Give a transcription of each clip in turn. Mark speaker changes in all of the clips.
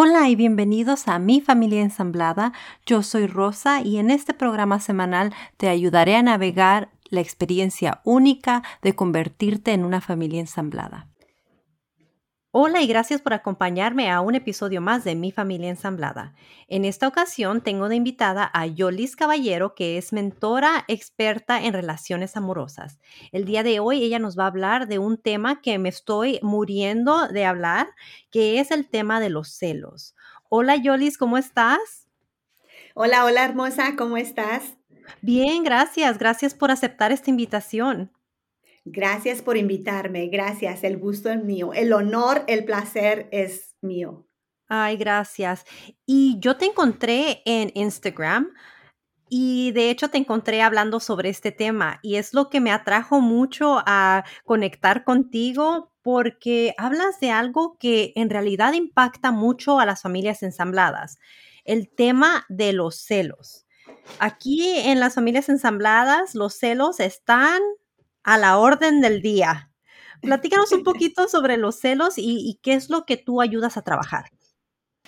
Speaker 1: Hola y bienvenidos a Mi Familia Ensamblada. Yo soy Rosa y en este programa semanal te ayudaré a navegar la experiencia única de convertirte en una familia ensamblada. Hola y gracias por acompañarme a un episodio más de Mi Familia Ensamblada. En esta ocasión tengo de invitada a Yolis Caballero, que es mentora experta en relaciones amorosas. El día de hoy ella nos va a hablar de un tema que me estoy muriendo de hablar, que es el tema de los celos. Hola Yolis, ¿cómo estás?
Speaker 2: Hola, hola hermosa, ¿cómo estás?
Speaker 1: Bien, gracias. Gracias por aceptar esta invitación.
Speaker 2: Gracias por invitarme, gracias, el gusto es mío, el honor, el placer es mío.
Speaker 1: Ay, gracias. Y yo te encontré en Instagram y de hecho te encontré hablando sobre este tema y es lo que me atrajo mucho a conectar contigo porque hablas de algo que en realidad impacta mucho a las familias ensambladas, el tema de los celos. Aquí en las familias ensambladas los celos están a la orden del día. Platícanos un poquito sobre los celos y, qué es lo que tú ayudas a trabajar.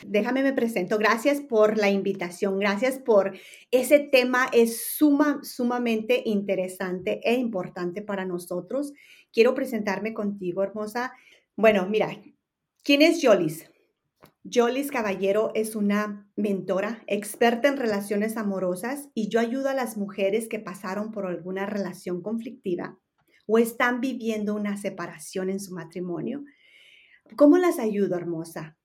Speaker 2: Déjame me presento. Gracias por la invitación. Gracias por ese tema. Es suma, sumamente interesante e importante para nosotros. Quiero presentarme contigo, hermosa. Bueno, mira, ¿quién es Jolis? Jolis Caballero es una mentora, experta en relaciones amorosas y yo ayudo a las mujeres que pasaron por alguna relación conflictiva o están viviendo una separación en su matrimonio. ¿Cómo las ayudo, hermosa?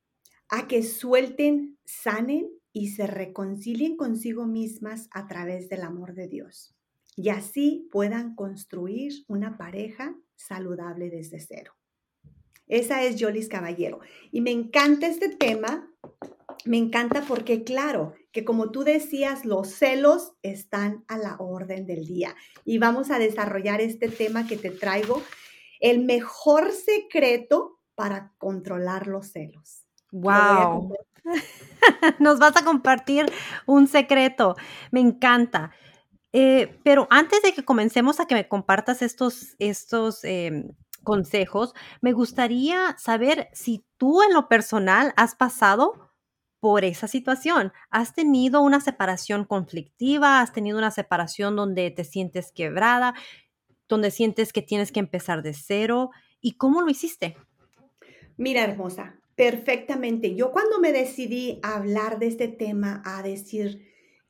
Speaker 2: A que suelten, sanen y se reconcilien consigo mismas a través del amor de Dios. Y así puedan construir una pareja saludable desde cero. Esa es Jolis Caballero. Y me encanta este tema. Me encanta porque, claro, que como tú decías, los celos están a la orden del día. Y vamos a desarrollar este tema que te traigo, el mejor secreto para controlar los celos.
Speaker 1: ¡Wow! Nos vas a compartir un secreto. Me encanta. Eh, pero antes de que comencemos a que me compartas estos, estos em, consejos, me gustaría saber si tú en lo personal has pasado por esa situación. ¿Has tenido una separación conflictiva? ¿Has tenido una separación donde te sientes quebrada? ¿Donde sientes que tienes que empezar de cero? ¿Y cómo lo hiciste?
Speaker 2: Mira, hermosa, perfectamente. Yo cuando me decidí a hablar de este tema, a decir,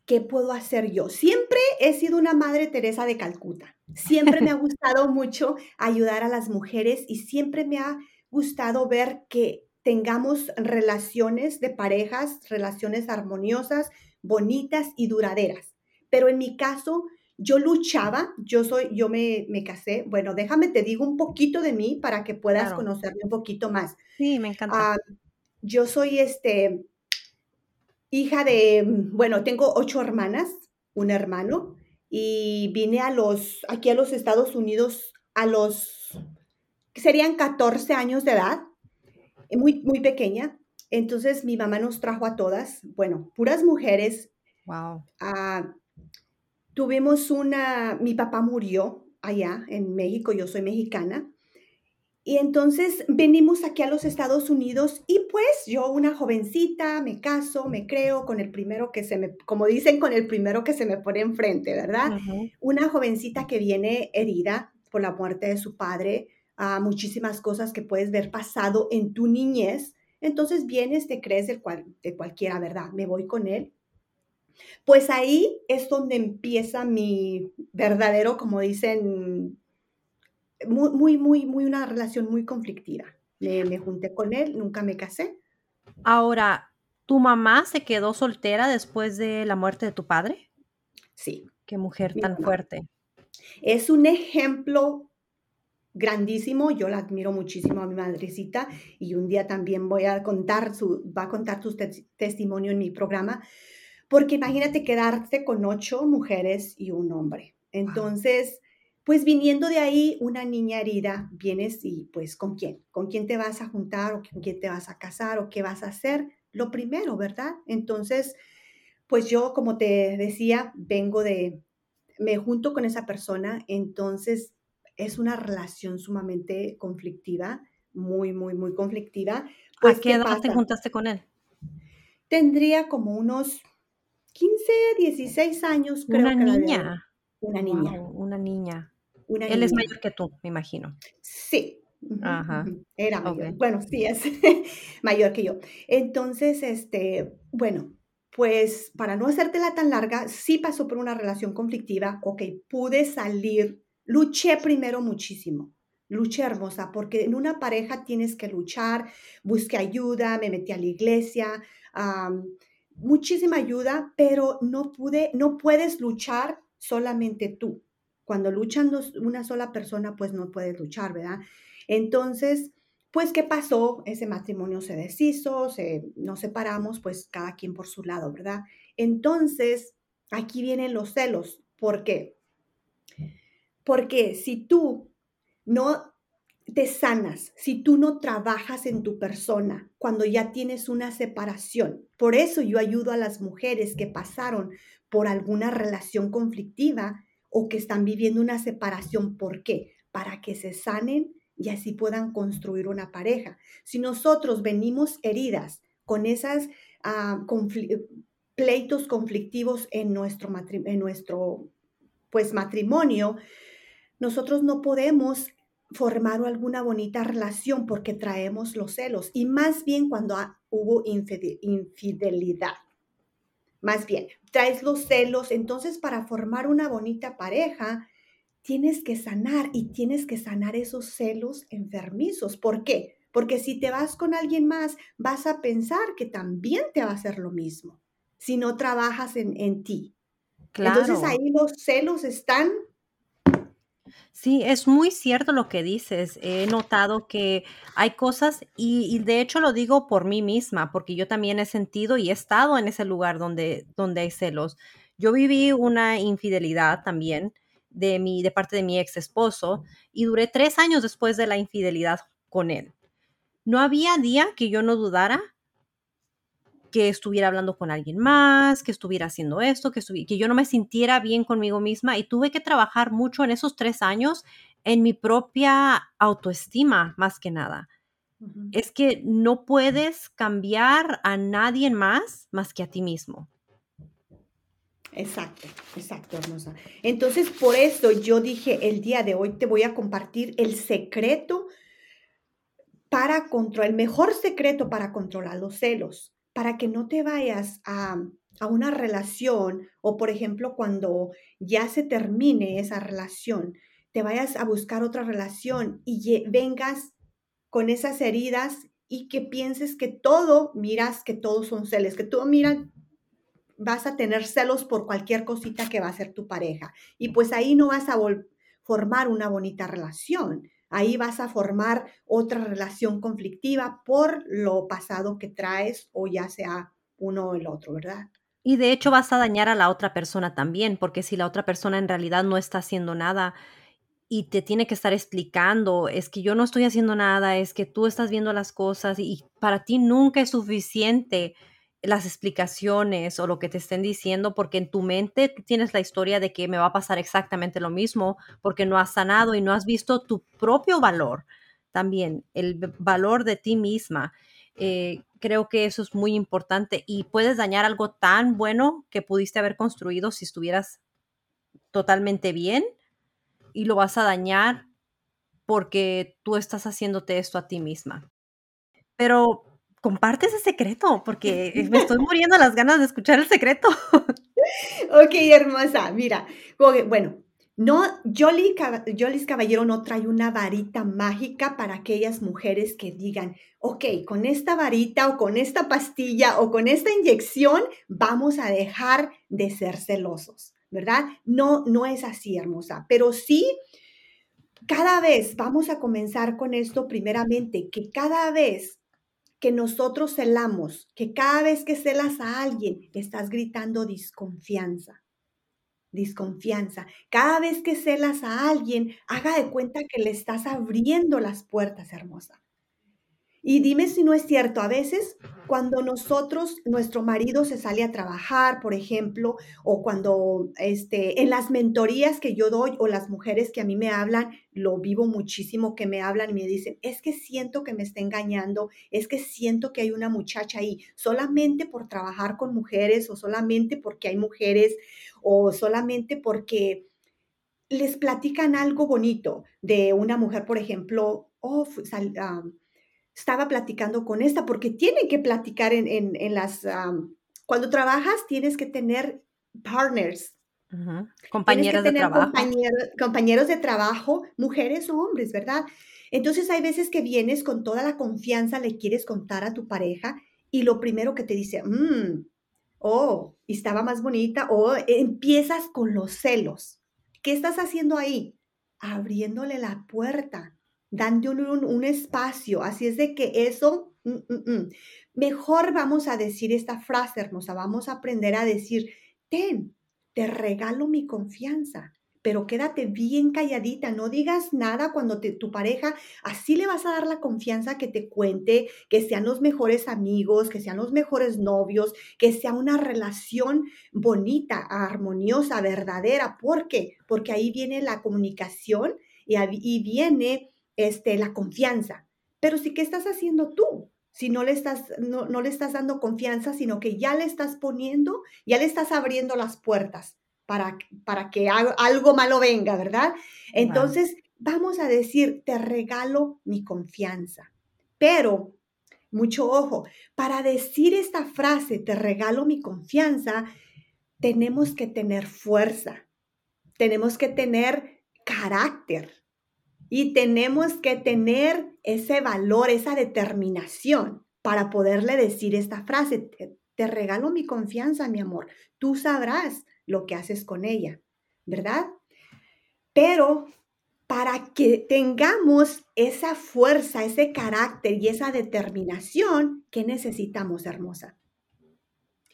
Speaker 2: ¿qué puedo hacer yo? Siempre he sido una madre Teresa de Calcuta. Siempre me ha gustado mucho ayudar a las mujeres y siempre me ha gustado ver que tengamos relaciones de parejas, relaciones armoniosas, bonitas y duraderas. Pero en mi caso, yo luchaba, yo soy, yo me, me casé. Bueno, déjame te digo un poquito de mí para que puedas conocerme un poquito más.
Speaker 1: Sí, me encanta.
Speaker 2: Ah, yo soy este hija de, bueno, tengo ocho hermanas, un hermano, y vine a los, aquí a los Estados Unidos a los, serían 14 años de edad muy, muy pequeña. Entonces mi mamá nos trajo a todas, bueno, puras mujeres.
Speaker 1: Wow.
Speaker 2: Ah, tuvimos una, mi papá murió allá en México, yo soy mexicana. Y entonces venimos aquí a los Estados Unidos y pues yo, una jovencita, me caso, me creo con el primero que se me, como dicen, con el primero que se me pone enfrente, ¿verdad? Una jovencita que viene herida por la muerte de su padre, a muchísimas cosas que puedes ver pasado en tu niñez, entonces vienes, te crees de, cual, de cualquiera, ¿verdad? Me voy con él. Pues ahí es donde empieza mi verdadero, como dicen, muy, muy, muy, muy una relación muy conflictiva. Me, me junté con él, nunca me casé.
Speaker 1: Ahora, ¿tu mamá se quedó soltera después de la muerte de tu padre?
Speaker 2: Sí.
Speaker 1: Qué mujer tan fuerte.
Speaker 2: Es un ejemplo grandísimo, yo la admiro muchísimo a mi madrecita y un día también voy a contar su, va a contar su testimonio en mi programa, porque imagínate quedarte con ocho mujeres y un hombre. Entonces, pues viniendo de ahí, una niña herida, vienes y pues con quién, con quién te vas a juntar o con quién te vas a casar o qué vas a hacer, lo primero, ¿verdad? Entonces, pues yo, como te decía, vengo de, me junto con esa persona, entonces es una relación sumamente conflictiva, muy, muy, muy conflictiva.
Speaker 1: Pues, ¿A qué, edad te juntaste con él?
Speaker 2: tendría como unos 15, 16 años, creo
Speaker 1: Una
Speaker 2: que
Speaker 1: niña.
Speaker 2: Una niña.
Speaker 1: Wow, una niña.
Speaker 2: Una
Speaker 1: Él es mayor que tú, me imagino.
Speaker 2: Sí.
Speaker 1: Ajá.
Speaker 2: Era mayor. Bueno, sí es mayor que yo. Entonces, este, bueno, pues para no hacértela tan larga, sí pasó por una relación conflictiva. Ok, pude salir. Luché primero muchísimo. Luché hermosa, porque en una pareja tienes que luchar. Busqué ayuda, me metí a la iglesia, muchísima ayuda, pero no pude, no puedes luchar solamente tú. Cuando luchan dos- una sola persona, pues no puedes luchar, ¿verdad? Entonces, pues, ¿qué pasó? Ese matrimonio se deshizo, se, nos separamos, pues cada quien por su lado, ¿verdad? Entonces, aquí vienen los celos. ¿Por qué? Porque si tú no te sanas, si tú no trabajas en tu persona, cuando ya tienes una separación. Por eso yo ayudo a las mujeres que pasaron por alguna relación conflictiva o que están viviendo una separación. ¿Por qué? Para que se sanen y así puedan construir una pareja. Si nosotros venimos heridas con esas ah, confli- pleitos conflictivos en nuestro, matri- en nuestro pues, matrimonio, nosotros no podemos formar alguna bonita relación porque traemos los celos y más bien cuando hubo infide- infidelidad. Más bien, traes los celos, entonces para formar una bonita pareja tienes que sanar y tienes que sanar esos celos enfermizos. ¿Por qué? Porque si te vas con alguien más, vas a pensar que también te va a hacer lo mismo si no trabajas en, en ti. Entonces ahí los celos están
Speaker 1: Sí, es muy cierto lo que dices. He notado que hay cosas, y, de hecho lo digo por mí misma, porque yo también he sentido y he estado en ese lugar donde, donde hay celos. Yo viví una infidelidad también de, mi, de parte de mi ex esposo y duré tres años después de la infidelidad con él. No había día que yo no dudara que estuviera hablando con alguien más, que estuviera haciendo esto, que, que yo no me sintiera bien conmigo misma y tuve que trabajar mucho en esos tres años en mi propia autoestima, más que nada. Es que no puedes cambiar a nadie más más que a ti mismo.
Speaker 2: Exacto, exacto, hermosa. Entonces, por eso yo dije, el día de hoy te voy a compartir el secreto para controlar, el mejor secreto para controlar los celos, para que no te vayas a, a una relación o, por ejemplo, cuando ya se termine esa relación, te vayas a buscar otra relación y vengas con esas heridas y que pienses que todo, miras que todos son celos, que todo, mira, vas a tener celos por cualquier cosita que va a ser tu pareja. Y pues ahí no vas a formar una bonita relación. Ahí vas a formar otra relación conflictiva por lo pasado que traes o ya sea uno o el otro, ¿verdad?
Speaker 1: Y de hecho vas a dañar a la otra persona también, porque si la otra persona en realidad no está haciendo nada y te tiene que estar explicando, es que yo no estoy haciendo nada, es que tú estás viendo las cosas y para ti nunca es suficiente las explicaciones o lo que te estén diciendo, porque en tu mente tú tienes la historia de que me va a pasar exactamente lo mismo, porque no has sanado y no has visto tu propio valor también, el valor de ti misma. Eh, creo que eso es muy importante y puedes dañar algo tan bueno que pudiste haber construido si estuvieras totalmente bien y lo vas a dañar porque tú estás haciéndote esto a ti misma. Pero comparte ese secreto porque me estoy muriendo las ganas de escuchar el secreto.
Speaker 2: Ok, hermosa, mira, bueno, no, Jolly's Caballero no trae una varita mágica para aquellas mujeres que digan, ok, con esta varita o con esta pastilla o con esta inyección vamos a dejar de ser celosos, ¿verdad? No, no es así, hermosa, pero sí, cada vez vamos a comenzar con esto primeramente, que cada vez que nosotros celamos, que cada vez que celas a alguien, estás gritando desconfianza, desconfianza. Cada vez que celas a alguien, haga de cuenta que le estás abriendo las puertas, hermosa. Y dime si no es cierto, a veces cuando nosotros, nuestro marido se sale a trabajar, por ejemplo, o cuando este, en las mentorías que yo doy o las mujeres que a mí me hablan, lo vivo muchísimo que me hablan y me dicen, es que siento que me está engañando, es que siento que hay una muchacha ahí, solamente por trabajar con mujeres o solamente porque hay mujeres o solamente porque les platican algo bonito de una mujer, por ejemplo, oh, estaba platicando con esta, porque tienen que platicar en, las, cuando trabajas tienes que tener partners.
Speaker 1: Compañeros de trabajo.
Speaker 2: Compañeros, de trabajo, mujeres o hombres, ¿verdad? Entonces hay veces que vienes con toda la confianza, le quieres contar a tu pareja y lo primero que te dice, mmm, oh, estaba más bonita, o empiezas con los celos. ¿Qué estás haciendo ahí? Abriéndole la puerta dando un, espacio. Así es de que eso, mm, mm, mm. mejor vamos a decir esta frase hermosa, vamos a aprender a decir, ten, te regalo mi confianza, pero quédate bien calladita, no digas nada cuando te, tu pareja, así le vas a dar la confianza que te cuente, que sean los mejores amigos, que sean los mejores novios, que sea una relación bonita, armoniosa, verdadera. ¿Por qué? Porque ahí viene la comunicación y viene este, la confianza. Pero sí, ¿qué estás haciendo tú? Si no le, estás, no, le estás dando confianza, sino que ya le estás poniendo, ya le estás abriendo las puertas para, para que algo malo venga, ¿verdad? Entonces, vamos a decir, te regalo mi confianza. Pero, mucho ojo, para decir esta frase, te regalo mi confianza, tenemos que tener fuerza, tenemos que tener carácter, y tenemos que tener ese valor, esa determinación para poderle decir esta frase. Te, regalo mi confianza, mi amor. Tú sabrás lo que haces con ella, ¿verdad? Pero para que tengamos esa fuerza, ese carácter y esa determinación, ¿qué necesitamos, hermosa?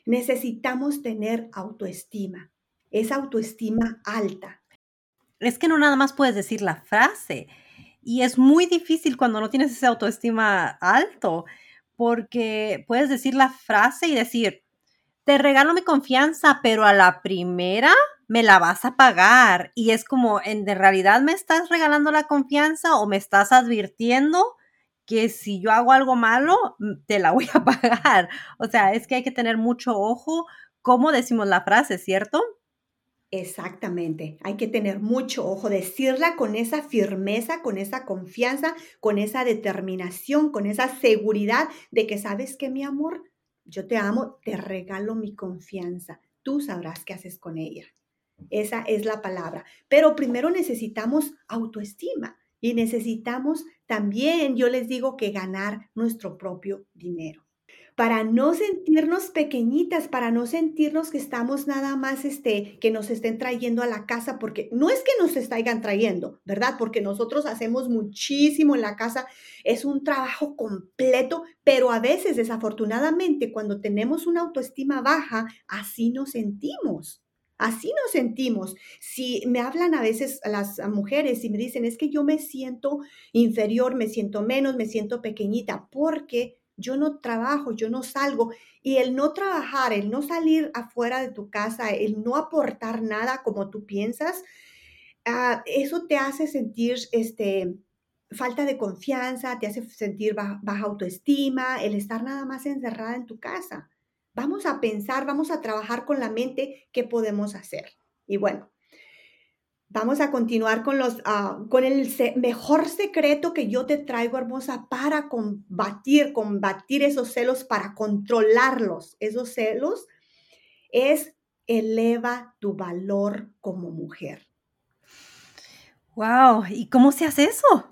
Speaker 2: Necesitamos tener autoestima, esa autoestima alta
Speaker 1: es que no nada más puedes decir la frase. Y es muy difícil cuando no tienes esa autoestima alto, porque puedes decir la frase y decir, te regalo mi confianza, pero a la primera me la vas a pagar. Y es como, ¿en realidad me estás regalando la confianza o me estás advirtiendo que si yo hago algo malo, mm, te la voy a pagar? O sea, es que hay que tener mucho ojo cómo decimos la frase, ¿cierto?
Speaker 2: Exactamente, hay que tener mucho ojo, decirla con esa firmeza, con esa confianza, con esa determinación, con esa seguridad de que sabes que mi amor, yo te amo, te regalo mi confianza, tú sabrás qué haces con ella. Esa es la palabra. Pero primero necesitamos autoestima y necesitamos también, yo les digo, que ganar nuestro propio dinero para no sentirnos pequeñitas, para no sentirnos que estamos nada más, este, que nos estén trayendo a la casa, porque no es que nos estén trayendo, ¿verdad? Porque nosotros hacemos muchísimo en la casa, es un trabajo completo, pero a veces, desafortunadamente, cuando tenemos una autoestima baja, así nos sentimos. Así nos sentimos. Si me hablan a veces las mujeres y me dicen, es que yo me siento inferior, me siento menos, me siento pequeñita, porque yo no trabajo, yo no salgo. Y el no trabajar, el no salir afuera de tu casa, el no aportar nada como tú piensas, ah, eso te hace sentir este, falta de confianza, te hace sentir baja autoestima, el estar nada más encerrada en tu casa. Vamos a pensar, vamos a trabajar con la mente qué podemos hacer. Y bueno, Vamos a continuar con, los, ah, con el mejor secreto que yo te traigo, hermosa, para combatir, combatir esos celos, para controlarlos. Esos celos es eleva tu valor como mujer.
Speaker 1: Wow, ¿y cómo se hace eso?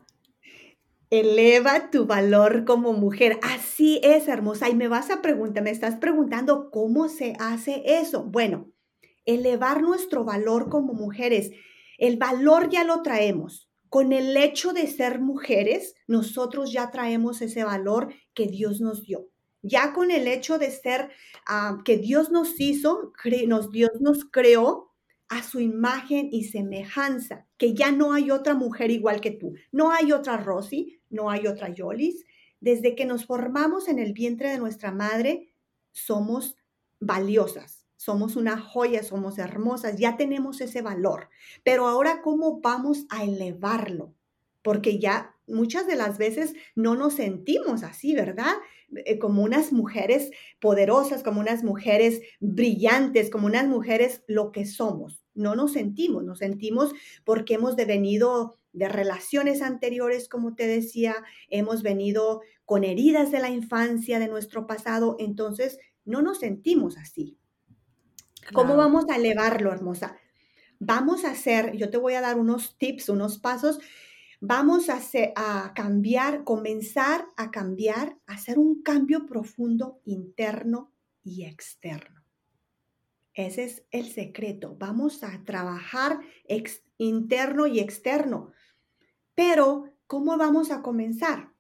Speaker 2: Eleva tu valor como mujer. Así es, hermosa. Y me vas a preguntar, me estás preguntando cómo se hace eso. Bueno, elevar nuestro valor como mujeres el valor ya lo traemos. Con el hecho de ser mujeres, nosotros ya traemos ese valor que Dios nos dio. Ya con el hecho de ser, ah, que Dios nos hizo, nos, Dios nos creó a su imagen y semejanza, que ya no hay otra mujer igual que tú. No hay otra Rosy, no hay otra Yolis. desde que nos formamos en el vientre de nuestra madre, somos valiosas, somos una joya, somos hermosas, ya tenemos ese valor. Pero ahora, ¿cómo vamos a elevarlo? Porque ya muchas de las veces no nos sentimos así, ¿verdad? Eh, como unas mujeres poderosas, como unas mujeres brillantes, como unas mujeres lo que somos. No nos sentimos, nos sentimos porque hemos devenido de relaciones anteriores, como te decía, hemos venido con heridas de la infancia, de nuestro pasado, entonces no nos sentimos así. ¿Cómo vamos a elevarlo, hermosa? Vamos a hacer, yo te voy a dar unos tips, unos pasos Vamos a, a cambiar, comenzar a cambiar, a hacer un cambio profundo interno y externo. Ese es el secreto. Vamos a trabajar interno y externo. Pero, ¿cómo vamos a comenzar?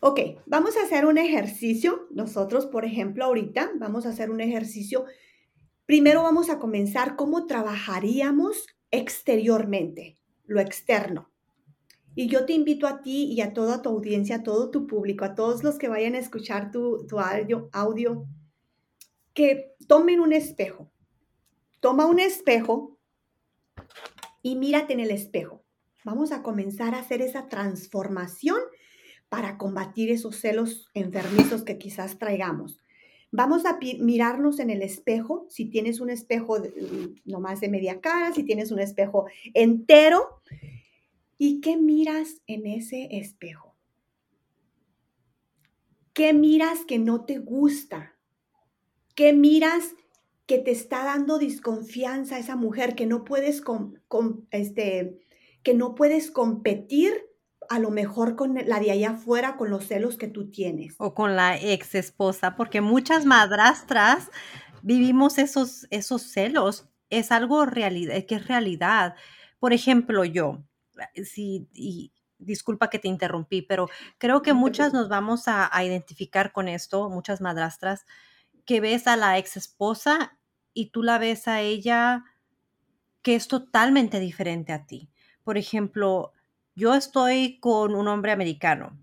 Speaker 2: Ok, vamos a hacer un ejercicio. Nosotros, por ejemplo, ahorita vamos a hacer un ejercicio. Primero vamos a comenzar cómo trabajaríamos exteriormente, lo externo. Y yo te invito a ti y a toda tu audiencia, a todo tu público, a todos los que vayan a escuchar tu, audio, audio, que tomen un espejo. Toma un espejo y mírate en el espejo. Vamos a comenzar a hacer esa transformación para combatir esos celos enfermizos que quizás traigamos. Vamos a mirarnos en el espejo, si tienes un espejo no más de media cara, si tienes un espejo entero, ¿Y qué miras en ese espejo? ¿Qué miras que no te gusta? ¿Qué miras que te está dando desconfianza esa mujer que no puedes este, que no puedes competir a lo mejor con la de allá afuera con los celos que tú tienes.
Speaker 1: O con la ex esposa porque muchas madrastras vivimos esos esos celos. Es algo realidad que es realidad. Por ejemplo yo sí, y disculpa que te interrumpí, pero creo que muchas nos vamos a, identificar con esto, muchas madrastras, que ves a la ex esposa y tú la ves a ella que es totalmente diferente a ti. Por ejemplo, yo estoy con un hombre americano.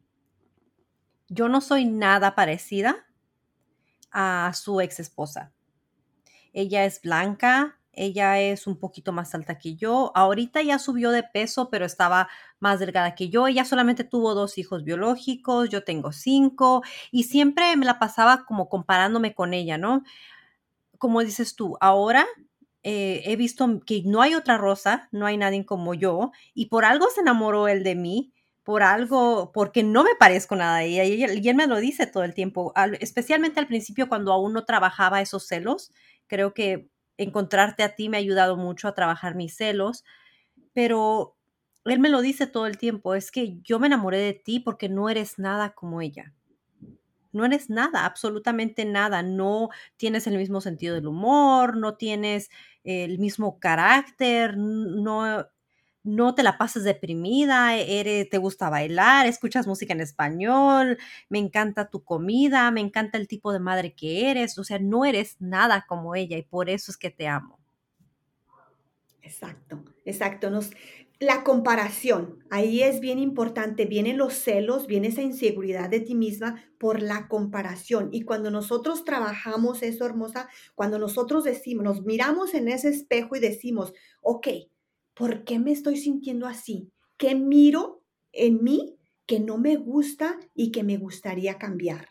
Speaker 1: Yo no soy nada parecida a su ex esposa. Ella es blanca, ella es un poquito más alta que yo. Ahorita ya subió de peso, pero estaba más delgada que yo. Ella solamente tuvo dos hijos biológicos, yo tengo cinco y siempre me la pasaba como comparándome con ella, ¿no? Como dices tú, ahora eh, he visto que no hay otra Rosa, no hay nadie como yo y por algo se enamoró él de mí por algo, porque no me parezco nada a ella. Y, él me lo dice todo el tiempo, especialmente al principio cuando aún no trabajaba esos celos. Creo que encontrarte a ti me ha ayudado mucho a trabajar mis celos, pero él me lo dice todo el tiempo, es que yo me enamoré de ti porque no eres nada como ella. No eres nada, absolutamente nada. No tienes el mismo sentido del humor, no tienes el mismo carácter, no no te la pases deprimida, eres, te gusta bailar, escuchas música en español, me encanta tu comida, me encanta el tipo de madre que eres, o sea, no eres nada como ella y por eso es que te amo.
Speaker 2: Exacto, exacto. La comparación, ahí es bien importante, vienen los celos, viene esa inseguridad de ti misma por la comparación. Y cuando nosotros trabajamos eso, hermosa, cuando nosotros decimos, nos miramos en ese espejo y decimos, ok, ¿por qué me estoy sintiendo así? ¿Qué miro en mí que no me gusta y que me gustaría cambiar?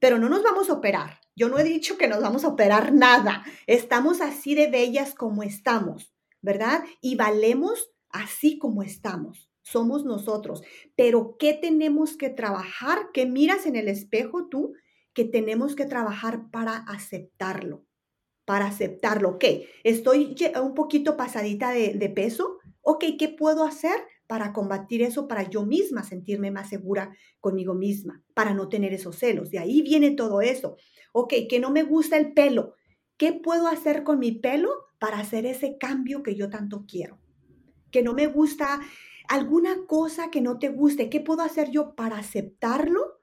Speaker 2: Pero no nos vamos a operar. Yo no he dicho que nos vamos a operar nada. Estamos así de bellas como estamos, ¿verdad? Y valemos así como estamos. Somos nosotros. Pero ¿qué tenemos que trabajar? ¿Qué miras en el espejo tú? Que tenemos que trabajar para aceptarlo para aceptarlo. Ok, estoy un poquito pasadita de, peso. Ok, ¿qué puedo hacer para combatir eso, para yo misma sentirme más segura conmigo misma, para no tener esos celos? De ahí viene todo eso. Ok, que no me gusta el pelo. ¿Qué puedo hacer con mi pelo para hacer ese cambio que yo tanto quiero? Que no me gusta alguna cosa que no te guste. ¿Qué puedo hacer yo para aceptarlo?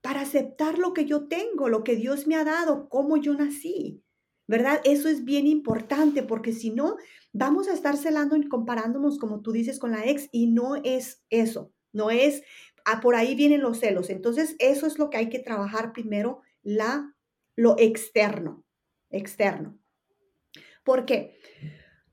Speaker 2: Para aceptar lo que yo tengo, lo que Dios me ha dado, cómo yo nací. ¿verdad? Eso es bien importante porque si no, vamos a estar celando y comparándonos, como tú dices, con la ex y no es eso, no es ah, por ahí vienen los celos. Entonces, eso es lo que hay que trabajar primero, la, lo externo, externo. ¿Por qué?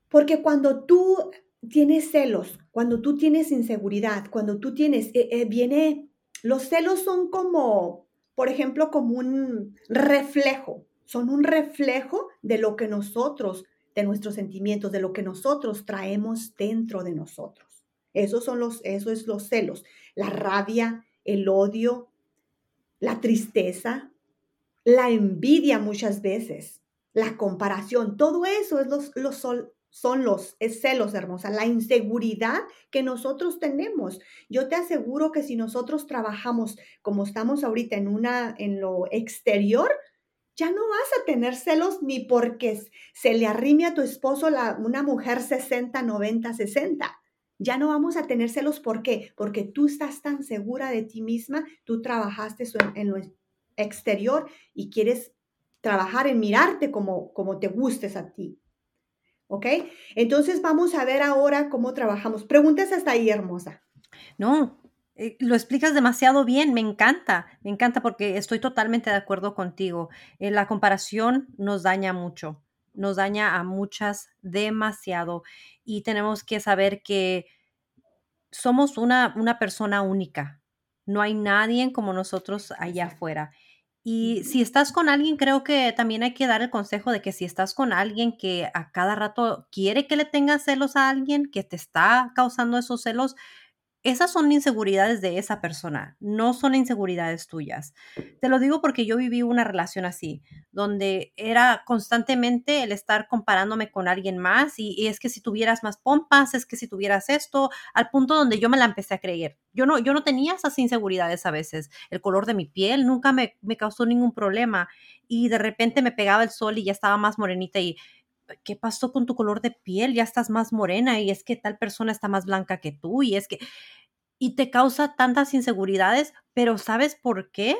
Speaker 2: Porque cuando tú tienes celos, cuando tú tienes inseguridad, cuando tú tienes, eh, eh, viene, los celos son como, por ejemplo, como un reflejo, son un reflejo de lo que nosotros, de nuestros sentimientos, de lo que nosotros traemos dentro de nosotros. Esos son los, eso es los celos, la rabia, el odio, la tristeza, la envidia muchas veces, la comparación, todo eso es los, los, son los celos, hermosa, la inseguridad que nosotros tenemos. Yo te aseguro que si nosotros trabajamos como estamos ahorita en una en lo exterior, ya no vas a tener celos ni porque se le arrime a tu esposo la, una mujer 60, 90, 60. Ya no vamos a tener celos, ¿por qué? Porque tú estás tan segura de ti misma, tú trabajaste en, lo exterior y quieres trabajar en mirarte como, como te gustes a ti. ¿Ok? Entonces vamos a ver ahora cómo trabajamos. Preguntas hasta ahí, hermosa.
Speaker 1: No, eh, lo explicas demasiado bien, me encanta, me encanta porque estoy totalmente de acuerdo contigo. Eh, la comparación nos daña mucho, nos daña a muchas demasiado y tenemos que saber que somos una, una persona única. No hay nadie como nosotros allá afuera. Y si estás con alguien, creo que también hay que dar el consejo de que si estás con alguien que a cada rato quiere que le tengas celos a alguien, que te está causando esos celos, esas son inseguridades de esa persona, no son inseguridades tuyas. Te lo digo porque yo viví una relación así, donde era constantemente el estar comparándome con alguien más y, es que si tuvieras más pompas, es que si tuvieras esto, al punto donde yo me la empecé a creer. Yo no, yo no tenía esas inseguridades a veces. El color de mi piel nunca me, me causó ningún problema y de repente me pegaba el sol y ya estaba más morenita y ¿qué pasó con tu color de piel? Ya estás más morena y es que tal persona está más blanca que tú y es que... Y te causa tantas inseguridades, pero ¿sabes por qué?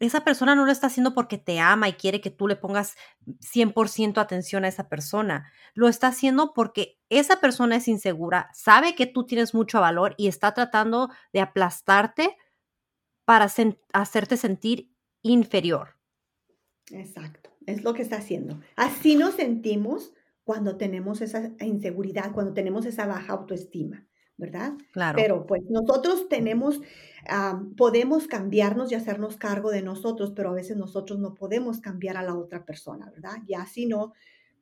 Speaker 1: Esa persona no lo está haciendo porque te ama y quiere que tú le pongas 100% atención a esa persona. Lo está haciendo porque esa persona es insegura, sabe que tú tienes mucho valor y está tratando de aplastarte para hacerte sentir inferior.
Speaker 2: Exacto. Es lo que está haciendo. Así nos sentimos cuando tenemos esa inseguridad, cuando tenemos esa baja autoestima, ¿verdad? Claro. Pero pues nosotros tenemos, podemos cambiarnos y hacernos cargo de nosotros, pero a veces nosotros no podemos cambiar a la otra persona, ¿verdad? Ya si no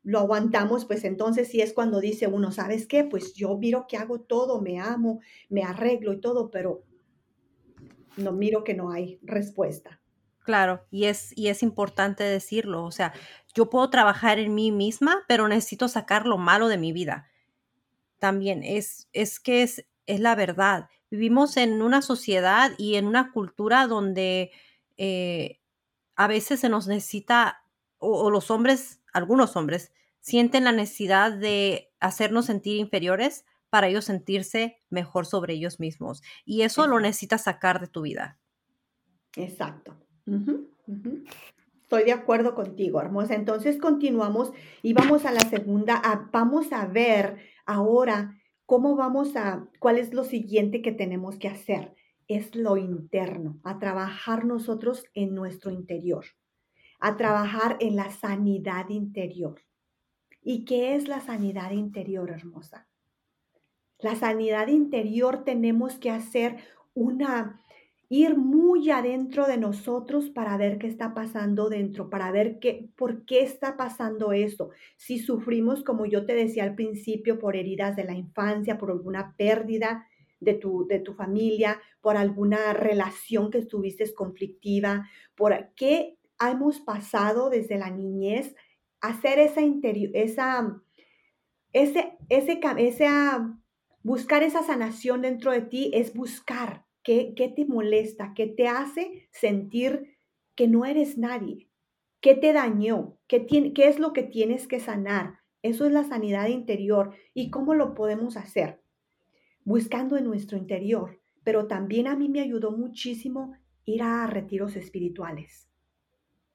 Speaker 2: lo aguantamos, pues entonces sí es cuando dice uno, ¿sabes qué? Pues yo miro que hago todo, me amo, me arreglo y todo, pero no miro que no hay respuesta.
Speaker 1: Claro, y es, y es importante decirlo. O sea, yo puedo trabajar en mí misma, pero necesito sacar lo malo de mi vida. También es, es que es, es la verdad. Vivimos en una sociedad y en una cultura donde eh, a veces se nos necesita, o, los hombres, algunos hombres, sienten la necesidad de hacernos sentir inferiores para ellos sentirse mejor sobre ellos mismos. Y eso lo necesitas sacar de tu vida.
Speaker 2: Exacto. Estoy de acuerdo contigo, hermosa. Entonces continuamos y vamos a la segunda. vamos a ver ahora cómo vamos a, cuál es lo siguiente que tenemos que hacer. Es lo interno, a trabajar nosotros en nuestro interior, a trabajar en la sanidad interior. ¿Y qué es la sanidad interior, hermosa? La sanidad interior tenemos que hacer una, ir muy adentro de nosotros para ver qué está pasando dentro, para ver qué, por qué está pasando eso. Si sufrimos, como yo te decía al principio, por heridas de la infancia, por alguna pérdida de tu, de tu familia, por alguna relación que estuviste conflictiva, por qué hemos pasado desde la niñez, hacer esa interior, esa, ese, ese, esa, buscar esa sanación dentro de ti es buscar ¿Qué, te molesta? ¿Qué te hace sentir que no eres nadie? ¿Qué te dañó? ¿Qué, ¿Qué es lo que tienes que sanar? Eso es la sanidad interior. ¿Y cómo lo podemos hacer? Buscando en nuestro interior. Pero también a mí me ayudó muchísimo ir a retiros espirituales.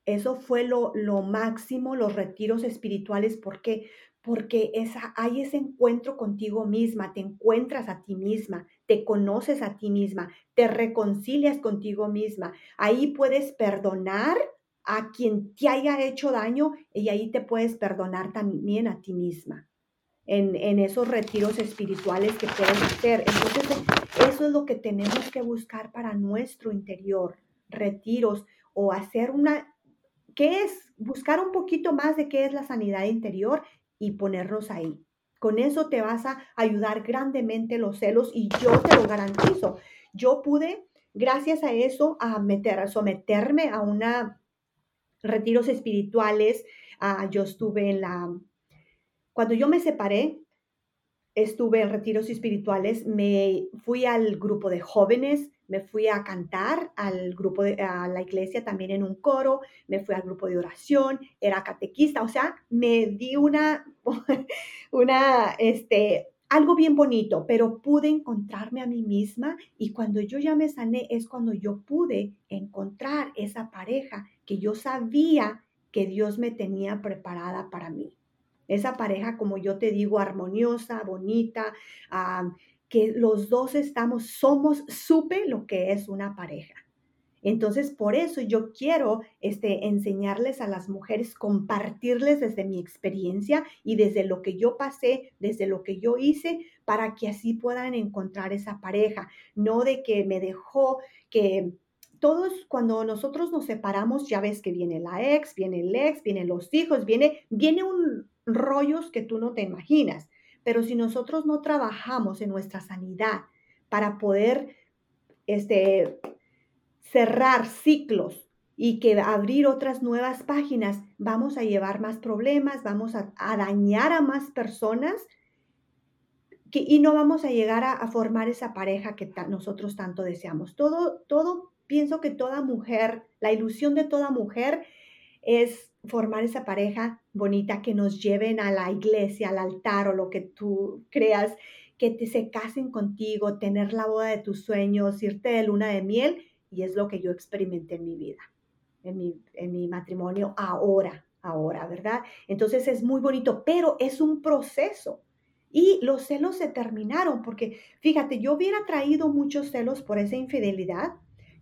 Speaker 2: Eso fue lo, lo máximo, los retiros espirituales. ¿Por qué? porque esa, hay ese encuentro contigo misma, te encuentras a ti misma, te conoces a ti misma, te reconcilias contigo misma. Ahí puedes perdonar a quien te haya hecho daño y ahí te puedes perdonar también a ti misma. En, en, esos retiros espirituales que puedes hacer. Entonces, eso es lo que tenemos que buscar para nuestro interior, retiros o hacer una, ¿qué es? Buscar un poquito más de qué es la sanidad interior y ponernos ahí. Con eso te vas a ayudar grandemente los celos y yo te lo garantizo. Yo pude, gracias a eso, a meter, a someterme a una retiros espirituales. Ah, yo estuve en la, cuando yo me separé, estuve en retiros espirituales, me fui al grupo de jóvenes, me fui a cantar al grupo de a la iglesia también en un coro, me fui al grupo de oración, era catequista, o sea, me di una, una, este, algo bien bonito, pero pude encontrarme a mí misma y cuando yo ya me sané es cuando yo pude encontrar esa pareja que yo sabía que Dios me tenía preparada para mí. Esa pareja, como yo te digo, armoniosa, bonita, ah, que los dos estamos, somos, supe lo que es una pareja. Entonces, por eso yo quiero este, enseñarles a las mujeres, compartirles desde mi experiencia y desde lo que yo pasé, desde lo que yo hice, para que así puedan encontrar esa pareja. No de que me dejó, que todos cuando nosotros nos separamos, ya ves que viene la ex, viene el ex, vienen los hijos, viene, viene un rollos que tú no te imaginas. Pero si nosotros no trabajamos en nuestra sanidad para poder este, cerrar ciclos y que abrir otras nuevas páginas, vamos a llevar más problemas, vamos a, dañar a más personas y no vamos a llegar a, formar esa pareja que nosotros tanto deseamos. Todo, todo, pienso que toda mujer, la ilusión de toda mujer es formar esa pareja bonita que nos lleven a la iglesia, al altar o lo que tú creas, que te, se casen contigo, tener la boda de tus sueños, irte de luna de miel, y es lo que yo experimenté en mi vida, en mi, en mi matrimonio ahora, ahora, ¿verdad? Entonces es muy bonito, pero es un proceso. Y los celos se terminaron porque, fíjate, yo hubiera traído muchos celos por esa infidelidad,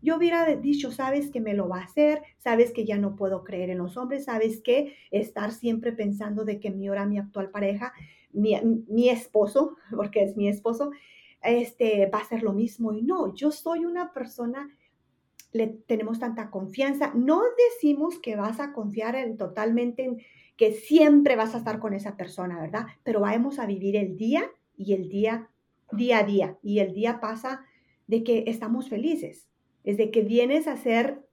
Speaker 2: yo hubiera dicho, sabes que me lo va a hacer, sabes que ya no puedo creer en los hombres, sabes que estar siempre pensando de que mi hora, mi actual pareja, mi, mi esposo, porque es mi esposo, este, va a ser lo mismo. Y no, yo soy una persona le tenemos tanta confianza. No decimos que vas a confiar en, totalmente en que siempre vas a estar con esa persona, ¿verdad? Pero vamos a vivir el día y el día, día a día. Y el día pasa de que estamos felices es de que vienes a ser,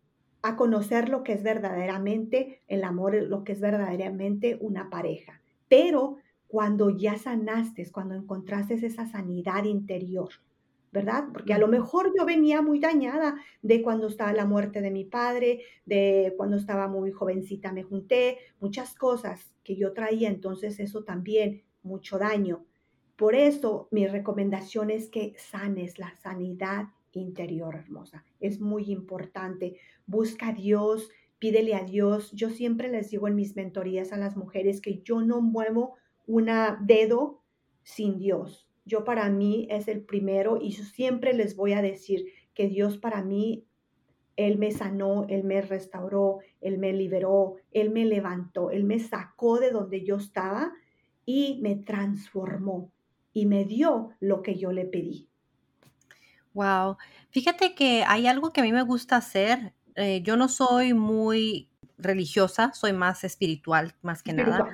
Speaker 2: a conocer lo que es verdaderamente el amor, lo que es verdaderamente una pareja. Pero cuando ya sanaste, cuando encontraste esa sanidad interior, ¿verdad? Porque a lo mejor yo venía muy dañada de cuando estaba la muerte de mi padre, de cuando estaba muy jovencita me junté, muchas cosas que yo traía, entonces eso también, mucho daño. Por eso mi recomendación es que sanes la sanidad interior, hermosa. Es muy importante. Busca a Dios, pídele a Dios. Yo siempre les digo en mis mentorías a las mujeres que yo no muevo un dedo sin Dios. Yo para mí es el primero y yo siempre les voy a decir que Dios para mí, Él me sanó, Él me restauró, Él me liberó, Él me levantó, Él me sacó de donde yo estaba y me transformó y me dio lo que yo le pedí.
Speaker 1: Wow. Fíjate que hay algo que a mí me gusta hacer. Eh, yo no soy muy religiosa, soy más espiritual, más que nada.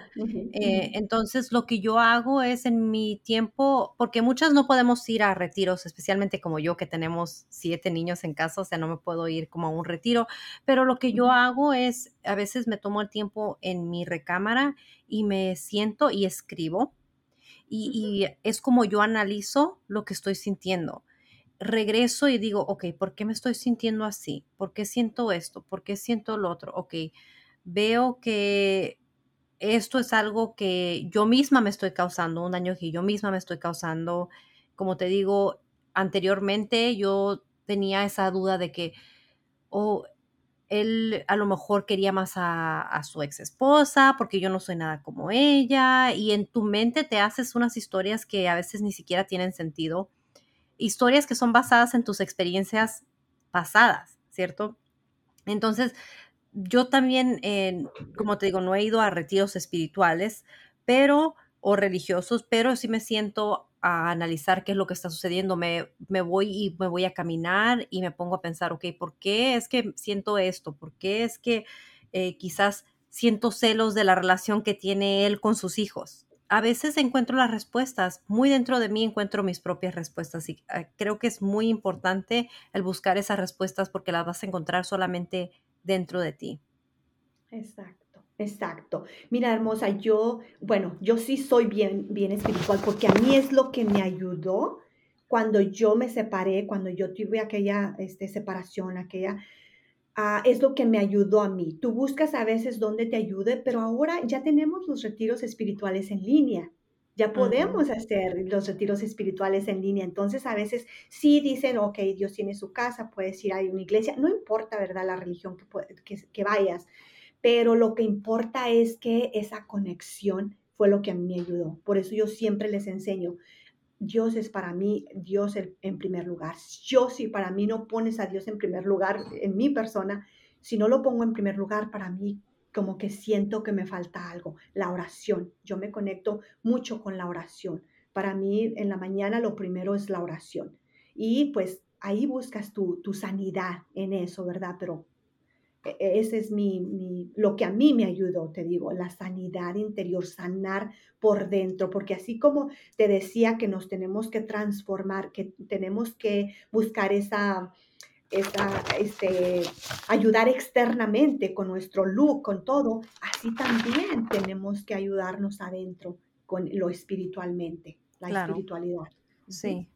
Speaker 1: Eh, entonces, lo que yo hago es en mi tiempo, porque muchas no podemos ir a retiros, especialmente como yo, que tenemos siete niños en casa, o sea, no me puedo ir como a un retiro, pero lo que yo hago es, a veces me tomo el tiempo en mi recámara y me siento y escribo. y es como yo analizo lo que estoy sintiendo regreso y digo, ok, ¿por qué me estoy sintiendo así? ¿Por qué siento esto? ¿Por qué siento lo otro? Ok, veo que esto es algo que yo misma me estoy causando, un daño que yo misma me estoy causando. Como te digo, anteriormente yo tenía esa duda de que, oh, él a lo mejor quería más a, su ex esposa porque yo no soy nada como ella y en tu mente te haces unas historias que a veces ni siquiera tienen sentido, historias que son basadas en tus experiencias pasadas, ¿cierto? Entonces, yo también, como te digo, no he ido a retiros espirituales, pero o religiosos, pero sí me siento a analizar qué es lo que está sucediendo. Me, me, voy y me voy a caminar y me pongo a pensar, ok, ¿por qué es que siento esto? ¿Por qué es que eh, quizás siento celos de la relación que tiene él con sus hijos? A veces encuentro las respuestas, muy dentro de mí encuentro mis propias respuestas y ah, creo que es muy importante el buscar esas respuestas porque las vas a encontrar solamente dentro de ti.
Speaker 2: Exacto. Exacto. Mira, hermosa, yo, bueno, yo sí soy bien, bien espiritual porque a mí es lo que me ayudó cuando yo me separé, cuando yo tuve aquella este, separación, aquella, ah, es lo que me ayudó a mí. Tú buscas a veces dónde te ayude, pero ahora ya tenemos los retiros espirituales en línea. Ya podemos hacer los retiros espirituales en línea. Entonces, a veces sí dicen, ok, Dios tiene su casa, puedes ir a una iglesia. No importa, ¿verdad?, la religión que, que, que vayas pero lo que importa es que esa conexión fue lo que a mí me ayudó. Por eso yo siempre les enseño, Dios es para mí, Dios en primer lugar. Yo si para mí no pones a Dios en primer lugar en mi persona, si no lo pongo en primer lugar, para mí como que siento que me falta algo. La oración, yo me conecto mucho con la oración. Para mí en la mañana lo primero es la oración. Y pues ahí buscas tu, tu sanidad en eso, ¿verdad? Pero ese es mi, lo que a mí me ayudó, te digo, la sanidad interior, sanar por dentro, porque así como te decía que nos tenemos que transformar, que tenemos que buscar esa, esa este, ayudar externamente con nuestro look, con todo, así también tenemos que ayudarnos adentro con lo espiritualmente, la espiritualidad.
Speaker 1: Sí,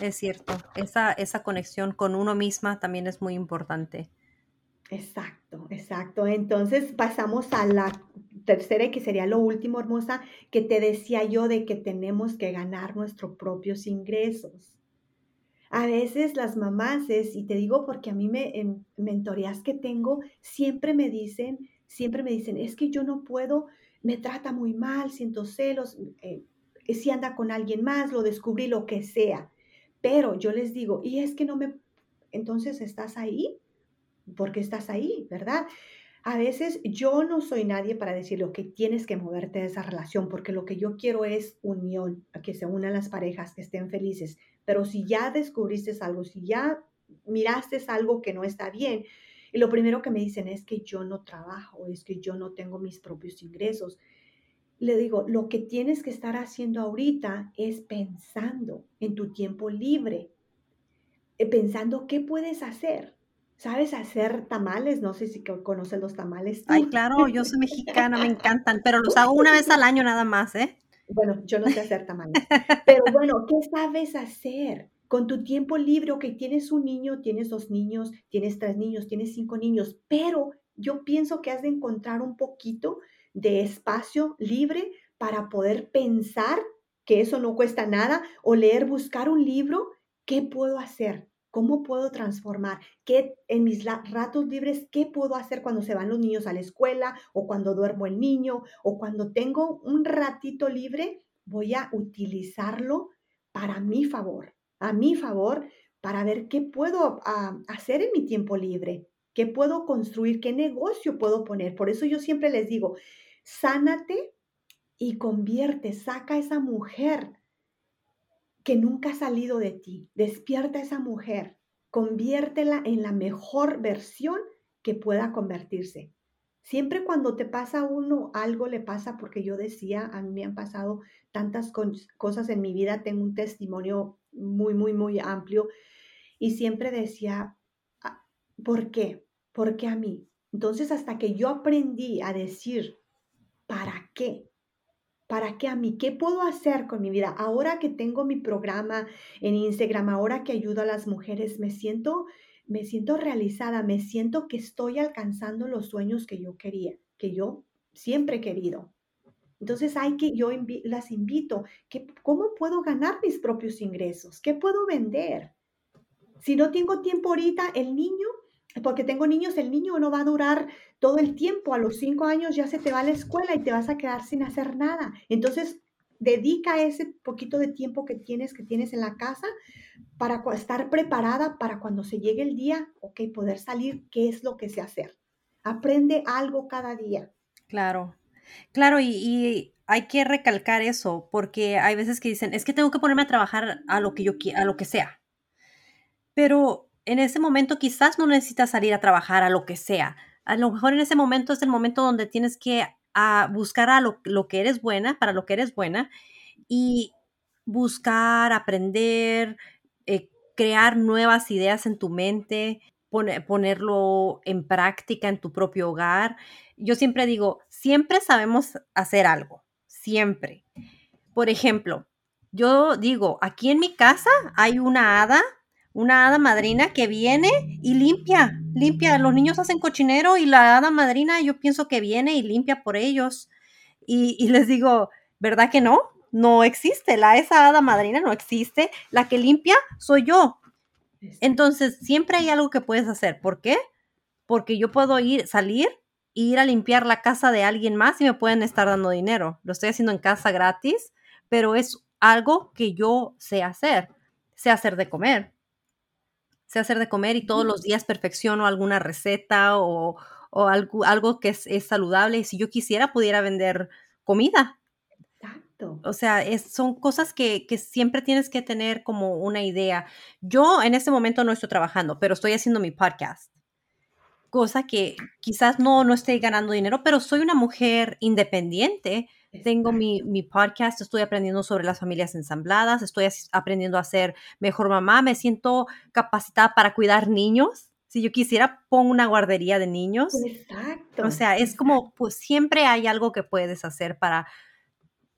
Speaker 1: es cierto. Esa, esa conexión con uno misma también es muy importante.
Speaker 2: Exacto, exacto. Entonces pasamos a la tercera y que sería lo último, hermosa, que te decía yo de que tenemos que ganar nuestros propios ingresos. A veces las mamás es, y te digo porque a mí me, en mentorías que tengo, siempre me dicen, siempre me dicen, es que yo no puedo, me trata muy mal, siento celos, eh, si anda con alguien más, lo descubrí, lo que sea. Pero yo les digo, y es que no me, entonces estás ahí, porque estás ahí, ¿verdad? A veces yo no soy nadie para decirle que tienes que moverte de esa relación, porque lo que yo quiero es unión, que se unan las parejas, que estén felices. Pero si ya descubriste algo, si ya miraste algo que no está bien, y lo primero que me dicen es que yo no trabajo, es que yo no tengo mis propios ingresos. Le digo, lo que tienes que estar haciendo ahorita es pensando en tu tiempo libre, eh, pensando qué puedes hacer, ¿Sabes hacer tamales? No sé si conoces los tamales.
Speaker 1: Ay, claro, yo soy mexicana, me encantan, pero los hago una vez al año nada más, ¿eh?
Speaker 2: Bueno, yo no sé hacer tamales. Pero bueno, ¿qué sabes hacer? Con tu tiempo libre, que tienes un niño, tienes dos niños, tienes tres niños, tienes cinco niños, pero yo pienso que has de encontrar un poquito de espacio libre para poder pensar que eso no cuesta nada o leer, buscar un libro, ¿qué puedo hacer? ¿Cómo puedo transformar? ¿Qué en mis ratos libres, qué puedo hacer cuando se van los niños a la escuela o cuando duermo el niño o cuando tengo un ratito libre? Voy a utilizarlo para mi favor, a mi favor, para ver qué puedo ah, hacer en mi tiempo libre, qué puedo construir, qué negocio puedo poner. Por eso yo siempre les digo, sánate y convierte, saca a esa mujer que nunca ha salido de ti. Despierta esa mujer, conviértela en la mejor versión que pueda convertirse. Siempre cuando te pasa uno, algo le pasa, porque yo decía, a mí me han pasado tantas cosas en mi vida, tengo un testimonio muy, muy, muy amplio, y siempre decía, ah, ¿por qué? ¿Por qué a mí? Entonces, hasta que yo aprendí a decir, ¿para qué? ¿Para qué a mí? ¿Qué puedo hacer con mi vida? Ahora que tengo mi programa en Instagram, ahora que ayudo a las mujeres, me siento, me siento realizada, me siento que estoy alcanzando los sueños que yo quería, que yo siempre he querido. Entonces hay que, yo las invito, que, ¿cómo puedo ganar mis propios ingresos? ¿Qué puedo vender? Si no tengo tiempo ahorita, el niño porque tengo niños, el niño no va a durar todo el tiempo. A los cinco años ya se te va a la escuela y te vas a quedar sin hacer nada. Entonces, dedica ese poquito de tiempo que tienes, que tienes en la casa, para estar preparada para cuando se llegue el día, ok, poder salir, qué es lo que sé hacer. Aprende algo cada día.
Speaker 1: Claro, claro, y, hay que recalcar eso, porque hay veces que dicen, es que tengo que ponerme a trabajar a lo que yo a lo que sea. Pero en ese momento quizás no necesitas salir a trabajar a lo que sea. A lo mejor en ese momento es el momento donde tienes que a buscar a lo, que eres buena, para lo que eres buena, y buscar, aprender, eh, crear nuevas ideas en tu mente, ponerlo en práctica en tu propio hogar. Yo siempre digo, siempre sabemos hacer algo, siempre. Por ejemplo, yo digo, aquí en mi casa hay una hada una hada madrina que viene y limpia, limpia. Los niños hacen cochinero y la hada madrina yo pienso que viene y limpia por ellos. Y, les digo, ¿verdad que no? No existe, la esa hada madrina no existe. La que limpia soy yo. Entonces, siempre hay algo que puedes hacer. ¿Por qué? Porque yo puedo ir, salir e ir a limpiar la casa de alguien más y me pueden estar dando dinero. Lo estoy haciendo en casa gratis, pero es algo que yo sé hacer. Sé hacer de comer sé hacer de comer y todos los días perfecciono alguna receta o, algo, algo, que es, saludable. Y si yo quisiera, pudiera vender comida. Exacto. O sea, son cosas que, siempre tienes que tener como una idea. Yo en este momento no estoy trabajando, pero estoy haciendo mi podcast. Cosa que quizás no, no esté ganando dinero, pero soy una mujer independiente tengo mi, podcast, estoy aprendiendo sobre las familias ensambladas, estoy aprendiendo a ser mejor mamá, me siento capacitada para cuidar niños. Si yo quisiera, pongo una guardería de niños. Exacto. O sea, es como, pues siempre hay algo que puedes hacer para,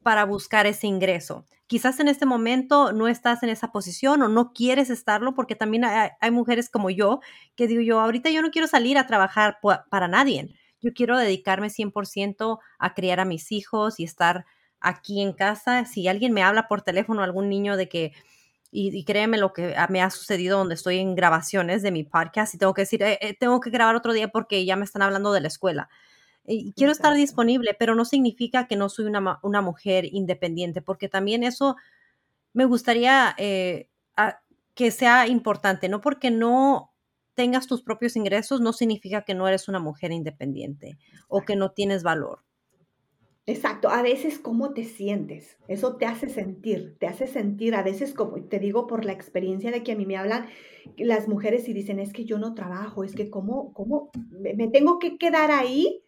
Speaker 1: para buscar ese ingreso. Quizás en este momento no estás en esa posición o no quieres estarlo porque también hay, hay mujeres como yo que digo yo, ahorita yo no quiero salir a trabajar para nadie yo quiero dedicarme 100% a criar a mis hijos y estar aquí en casa. Si alguien me habla por teléfono, algún niño de que, y, créeme lo que me ha sucedido donde estoy en grabaciones de mi podcast y tengo que decir, eh, eh, tengo que grabar otro día porque ya me están hablando de la escuela. Y quiero estar disponible, pero no significa que no soy una, una mujer independiente, porque también eso me gustaría eh, que sea importante, no porque no tengas tus propios ingresos no significa que no eres una mujer independiente o que no tienes valor.
Speaker 2: Exacto, a veces cómo te sientes, eso te hace sentir, te hace sentir, a veces como te digo por la experiencia de que a mí me hablan las mujeres y dicen, es que yo no trabajo, es que cómo, cómo me tengo que quedar ahí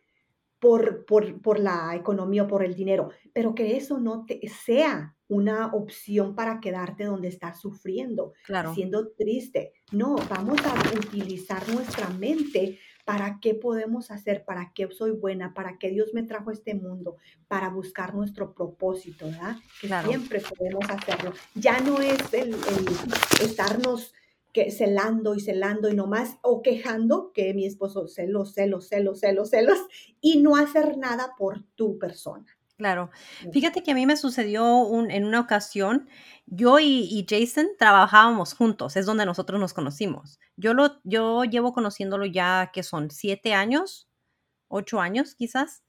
Speaker 2: por, por, por la economía o por el dinero, pero que eso no te sea una opción para quedarte donde estás sufriendo, siendo triste. No, vamos a utilizar nuestra mente para qué podemos hacer, para qué soy buena, para qué Dios me trajo a este mundo, para buscar nuestro propósito, ¿verdad? Que siempre podemos hacerlo. Ya no es el, estarnos que celando y celando y nomás o quejando que mi esposo celos, celos, celos, celos, celos y no hacer nada por tu persona.
Speaker 1: Claro. Fíjate que a mí me sucedió en una ocasión, yo y, Jason trabajábamos juntos, es donde nosotros nos conocimos. Yo, lo, yo llevo conociéndolo ya que son siete años, ocho años quizás.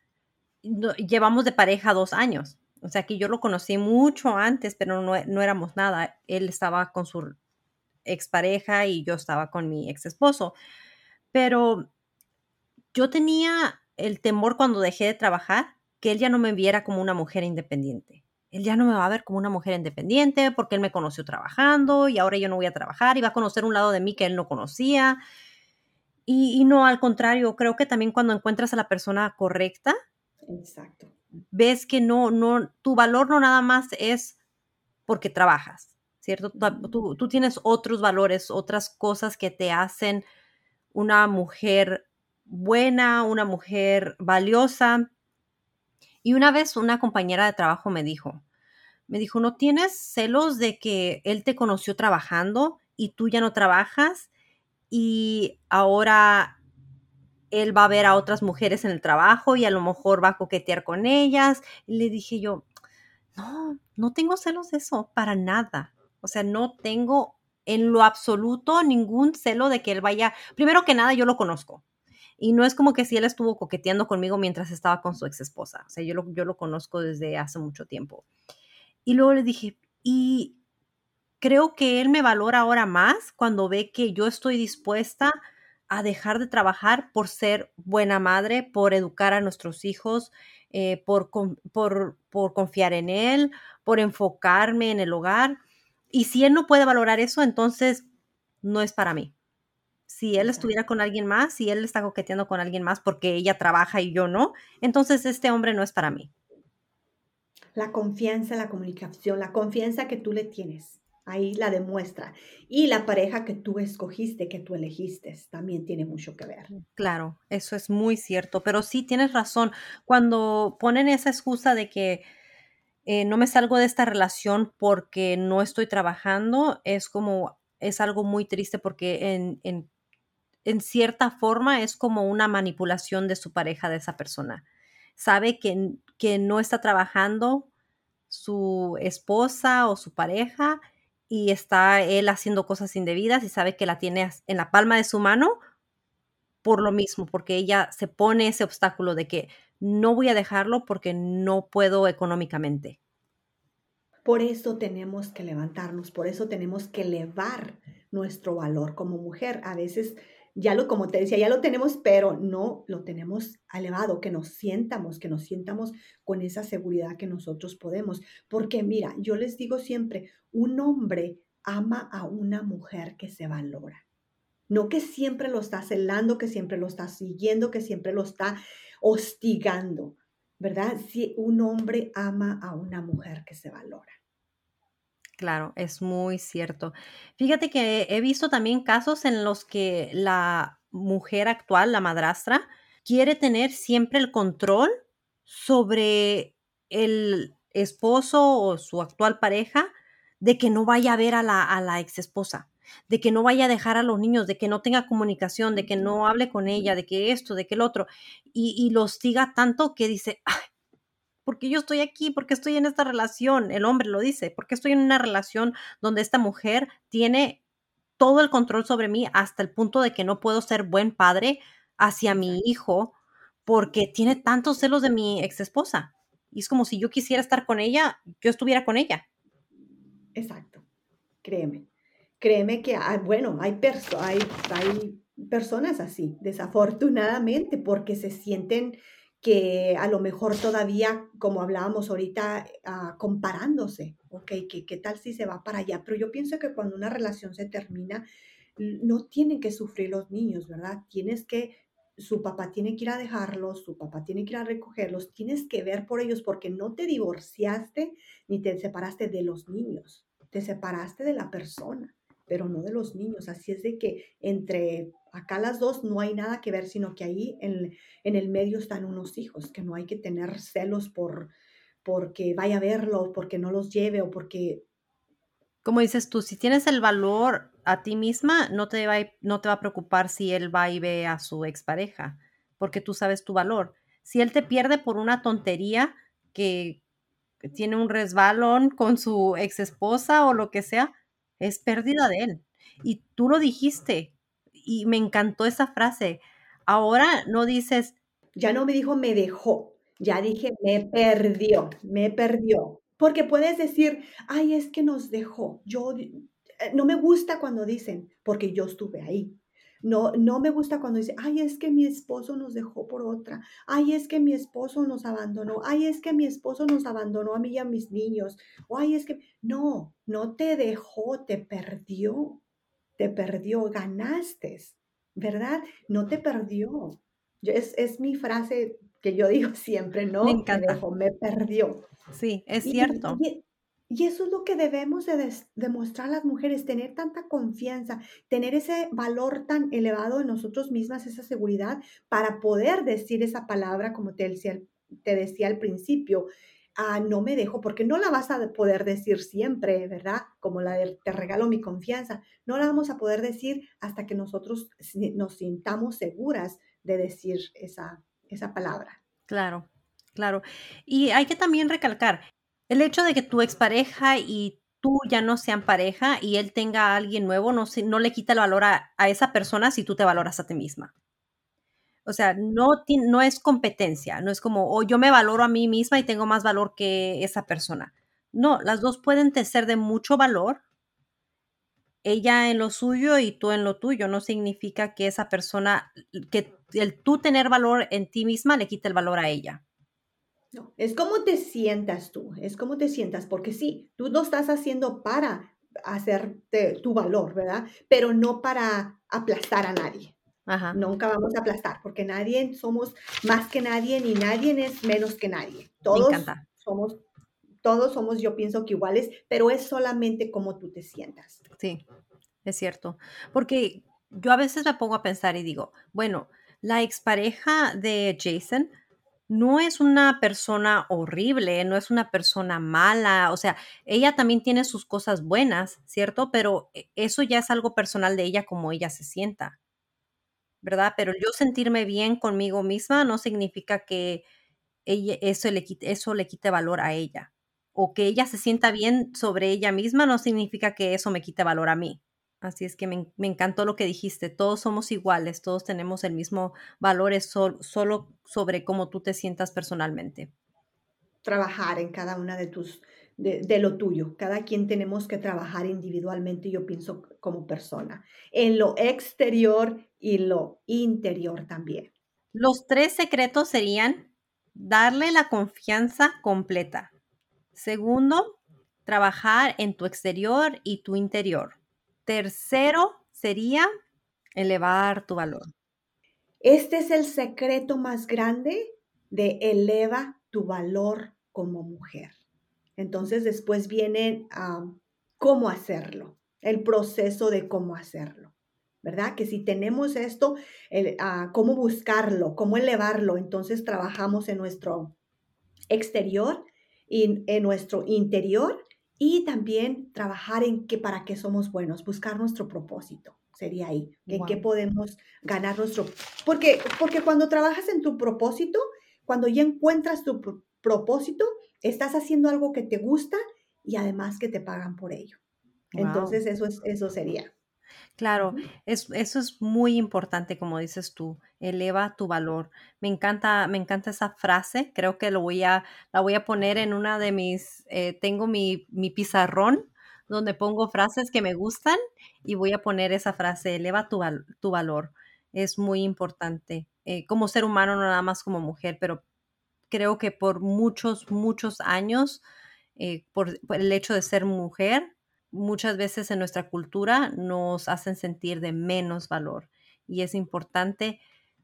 Speaker 1: llevamos de pareja dos años. O sea que yo lo conocí mucho antes, pero no, no éramos nada. Él estaba con su expareja y yo estaba con mi ex esposo. Pero yo tenía el temor cuando dejé de trabajar que él ya no me viera como una mujer independiente. Él ya no me va a ver como una mujer independiente porque él me conoció trabajando y ahora yo no voy a trabajar y va a conocer un lado de mí que él no conocía. Y, no, al contrario, creo que también cuando encuentras a la persona correcta, Exacto. ves que no, no, tu valor no nada más es porque trabajas, ¿cierto? Tú, tú tienes otros valores, otras cosas que te hacen una mujer buena, una mujer valiosa y una vez una compañera de trabajo me dijo, me dijo, ¿no tienes celos de que él te conoció trabajando y tú ya no trabajas y ahora él va a ver a otras mujeres en el trabajo y a lo mejor va a coquetear con ellas? Y le dije yo, no, no tengo celos de eso, para nada. O sea, no tengo en lo absoluto ningún celo de que él vaya, primero que nada yo lo conozco. Y no es como que si él estuvo coqueteando conmigo mientras estaba con su ex esposa. O sea, yo lo, yo lo conozco desde hace mucho tiempo. Y luego le dije, y creo que él me valora ahora más cuando ve que yo estoy dispuesta a dejar de trabajar por ser buena madre, por educar a nuestros hijos, eh, por, por, por confiar en él, por enfocarme en el hogar. Y si él no puede valorar eso, entonces no es para mí. Si él estuviera con alguien más, si él está coqueteando con alguien más porque ella trabaja y yo no, entonces este hombre no es para mí.
Speaker 2: La confianza, la comunicación, la confianza que tú le tienes, ahí la demuestra. Y la pareja que tú escogiste, que tú elegiste, también tiene mucho que ver.
Speaker 1: Claro, eso es muy cierto, pero sí tienes razón. Cuando ponen esa excusa de que eh, no me salgo de esta relación porque no estoy trabajando, es como, es algo muy triste porque en, en, en cierta forma es como una manipulación de su pareja, de esa persona. Sabe que, que no está trabajando su esposa o su pareja y está él haciendo cosas indebidas y sabe que la tiene en la palma de su mano por lo mismo, porque ella se pone ese obstáculo de que no voy a dejarlo porque no puedo económicamente.
Speaker 2: Por eso tenemos que levantarnos, por eso tenemos que elevar nuestro valor como mujer. A veces ya lo, como te decía, ya lo tenemos, pero no lo tenemos elevado, que nos sientamos, que nos sientamos con esa seguridad que nosotros podemos. Porque mira, yo les digo siempre, un hombre ama a una mujer que se valora. No que siempre lo está celando, que siempre lo está siguiendo, que siempre lo está hostigando, ¿verdad? Si un hombre ama a una mujer que se valora.
Speaker 1: Claro, es muy cierto. Fíjate que he visto también casos en los que la mujer actual, la madrastra, quiere tener siempre el control sobre el esposo o su actual pareja de que no vaya a ver a la, a la ex esposa de que no vaya a dejar a los niños, de que no tenga comunicación, de que no hable con ella, de que esto, de que el otro, y, y lo hostiga tanto que dice, Ay, ¿por qué yo estoy aquí? ¿Por qué estoy en esta relación? El hombre lo dice, ¿por qué estoy en una relación donde esta mujer tiene todo el control sobre mí hasta el punto de que no puedo ser buen padre hacia mi hijo porque tiene tantos celos de mi ex esposa? Y es como si yo quisiera estar con ella, yo estuviera con ella.
Speaker 2: Exacto, créeme créeme que, hay, bueno, hay, hay, hay personas así, desafortunadamente, porque se sienten que a lo mejor todavía, como hablábamos ahorita, uh, comparándose, ok, ¿qué, ¿qué tal si se va para allá? Pero yo pienso que cuando una relación se termina, no tienen que sufrir los niños, ¿verdad? Tienes que, su papá tiene que ir a dejarlos, su papá tiene que ir a recogerlos, tienes que ver por ellos porque no te divorciaste ni te separaste de los niños, te separaste de la persona pero no de los niños. Así es de que entre acá las dos no hay nada que ver, sino que ahí en, en el medio están unos hijos, que no hay que tener celos por porque vaya a verlo, porque no los lleve o porque...
Speaker 1: Como dices tú, si tienes el valor a ti misma, no te va, no te va a preocupar si él va y ve a su expareja, porque tú sabes tu valor. Si él te pierde por una tontería que tiene un resbalón con su ex esposa o lo que sea, es pérdida de él. Y tú lo dijiste y me encantó esa frase. Ahora no dices...
Speaker 2: Ya no me dijo me dejó, ya dije me perdió, me perdió. Porque puedes decir, ay, es que nos dejó. Yo eh, no me gusta cuando dicen, porque yo estuve ahí. No, no me gusta cuando dice, ay, es que mi esposo nos dejó por otra. Ay, es que mi esposo nos abandonó. Ay, es que mi esposo nos abandonó a mí y a mis niños. O ay, es que no, no te dejó, te perdió. Te perdió, ganaste, ¿verdad? No te perdió. es, es mi frase que yo digo siempre, no me te dejó, me perdió.
Speaker 1: Sí, es cierto.
Speaker 2: Y eso es lo que debemos de demostrar las mujeres, tener tanta confianza, tener ese valor tan elevado en nosotros mismas, esa seguridad, para poder decir esa palabra, como te decía, te decía al principio, ah, no me dejo, porque no la vas a poder decir siempre, ¿verdad? Como la de te regalo mi confianza, no la vamos a poder decir hasta que nosotros nos sintamos seguras de decir esa, esa palabra.
Speaker 1: Claro, claro. Y hay que también recalcar, el hecho de que tu expareja y tú ya no sean pareja y él tenga a alguien nuevo, no, no le quita el valor a, esa persona si tú te valoras a ti misma. O sea, no, no es competencia, no es como, o yo me valoro a mí misma y tengo más valor que esa persona. No, las dos pueden ser de mucho valor. Ella en lo suyo y tú en lo tuyo. No significa que esa persona, que el tú tener valor en ti misma le quite el valor a ella.
Speaker 2: No, es como te sientas tú, es como te sientas, porque sí, tú lo estás haciendo para hacerte tu valor, ¿verdad? Pero no para aplastar a nadie. Ajá. Nunca vamos a aplastar, porque nadie somos más que nadie, ni nadie es menos que nadie. Todos somos, todos somos, yo pienso que iguales, pero es solamente como tú te sientas.
Speaker 1: Sí, es cierto. Porque yo a veces me pongo a pensar y digo, bueno, la expareja de Jason no es una persona horrible, no es una persona mala, o sea, ella también tiene sus cosas buenas, ¿cierto? Pero e, eso ya es algo personal de ella como ella se sienta, ¿verdad? Pero yo sentirme bien conmigo misma no significa que ella, eso, le quite, eso le quite valor a ella. O que ella se sienta bien sobre ella misma no significa que eso me quite valor a mí. Así es que me, encantó lo que dijiste. Todos somos iguales, todos tenemos el mismo valor, es solo sobre cómo tú te sientas personalmente.
Speaker 2: Trabajar en cada una de tus, de, lo tuyo. Cada quien tenemos que trabajar individualmente, yo pienso, como persona, en lo exterior y lo interior también.
Speaker 1: Los tres secretos serían darle la confianza completa. Segundo, trabajar en tu exterior y tu interior. Tercero sería elevar tu valor.
Speaker 2: Este es el secreto más grande de eleva tu valor como mujer. Entonces después viene cómo hacerlo, el proceso de cómo hacerlo, ¿verdad? Que si tenemos esto, cómo buscarlo, cómo elevarlo, entonces trabajamos en nuestro exterior y en nuestro interior y también trabajar en qué para qué somos buenos, buscar nuestro propósito. Sería ahí, en qué podemos ganar nuestro... Porque, porque cuando trabajas en tu propósito, cuando ya encuentras tu propósito, estás haciendo algo que te gusta y además que te pagan por ello. Entonces, eso, es, eso sería.
Speaker 1: Claro, eso es muy importante, como dices tú, eleva tu valor. Me encanta, me encanta esa frase, creo que lo voy a, la voy a poner en una de mis, eh, tengo mi, mi pizarrón donde pongo frases que me gustan y voy a poner esa frase, eleva tu, tu valor. Es muy importante, eh, como ser humano, no nada más como mujer, pero creo que por muchos, muchos años, eh, por el hecho de ser mujer, muchas veces en nuestra cultura nos hacen sentir de menos valor y es importante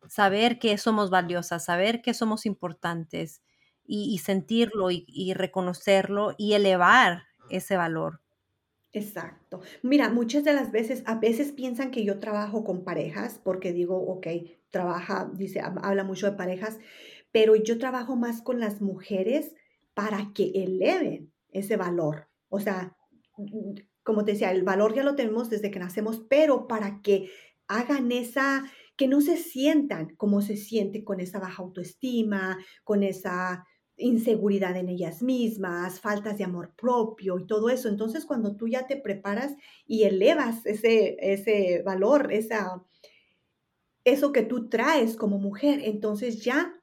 Speaker 1: saber que somos valiosas, saber que somos importantes y, sentirlo y, reconocerlo y elevar ese valor.
Speaker 2: Exacto. Mira, muchas de las veces, a veces piensan que yo trabajo con parejas porque digo, ok, trabaja, dice, habla mucho de parejas, pero yo trabajo más con las mujeres para que eleven ese valor. O sea, como te decía, el valor ya lo tenemos desde que nacemos, pero para que hagan esa, que no se sientan como se siente con esa baja autoestima, con esa inseguridad en ellas mismas, faltas de amor propio y todo eso. Entonces, cuando tú ya te preparas y elevas ese, ese valor, esa, eso que tú traes como mujer, entonces ya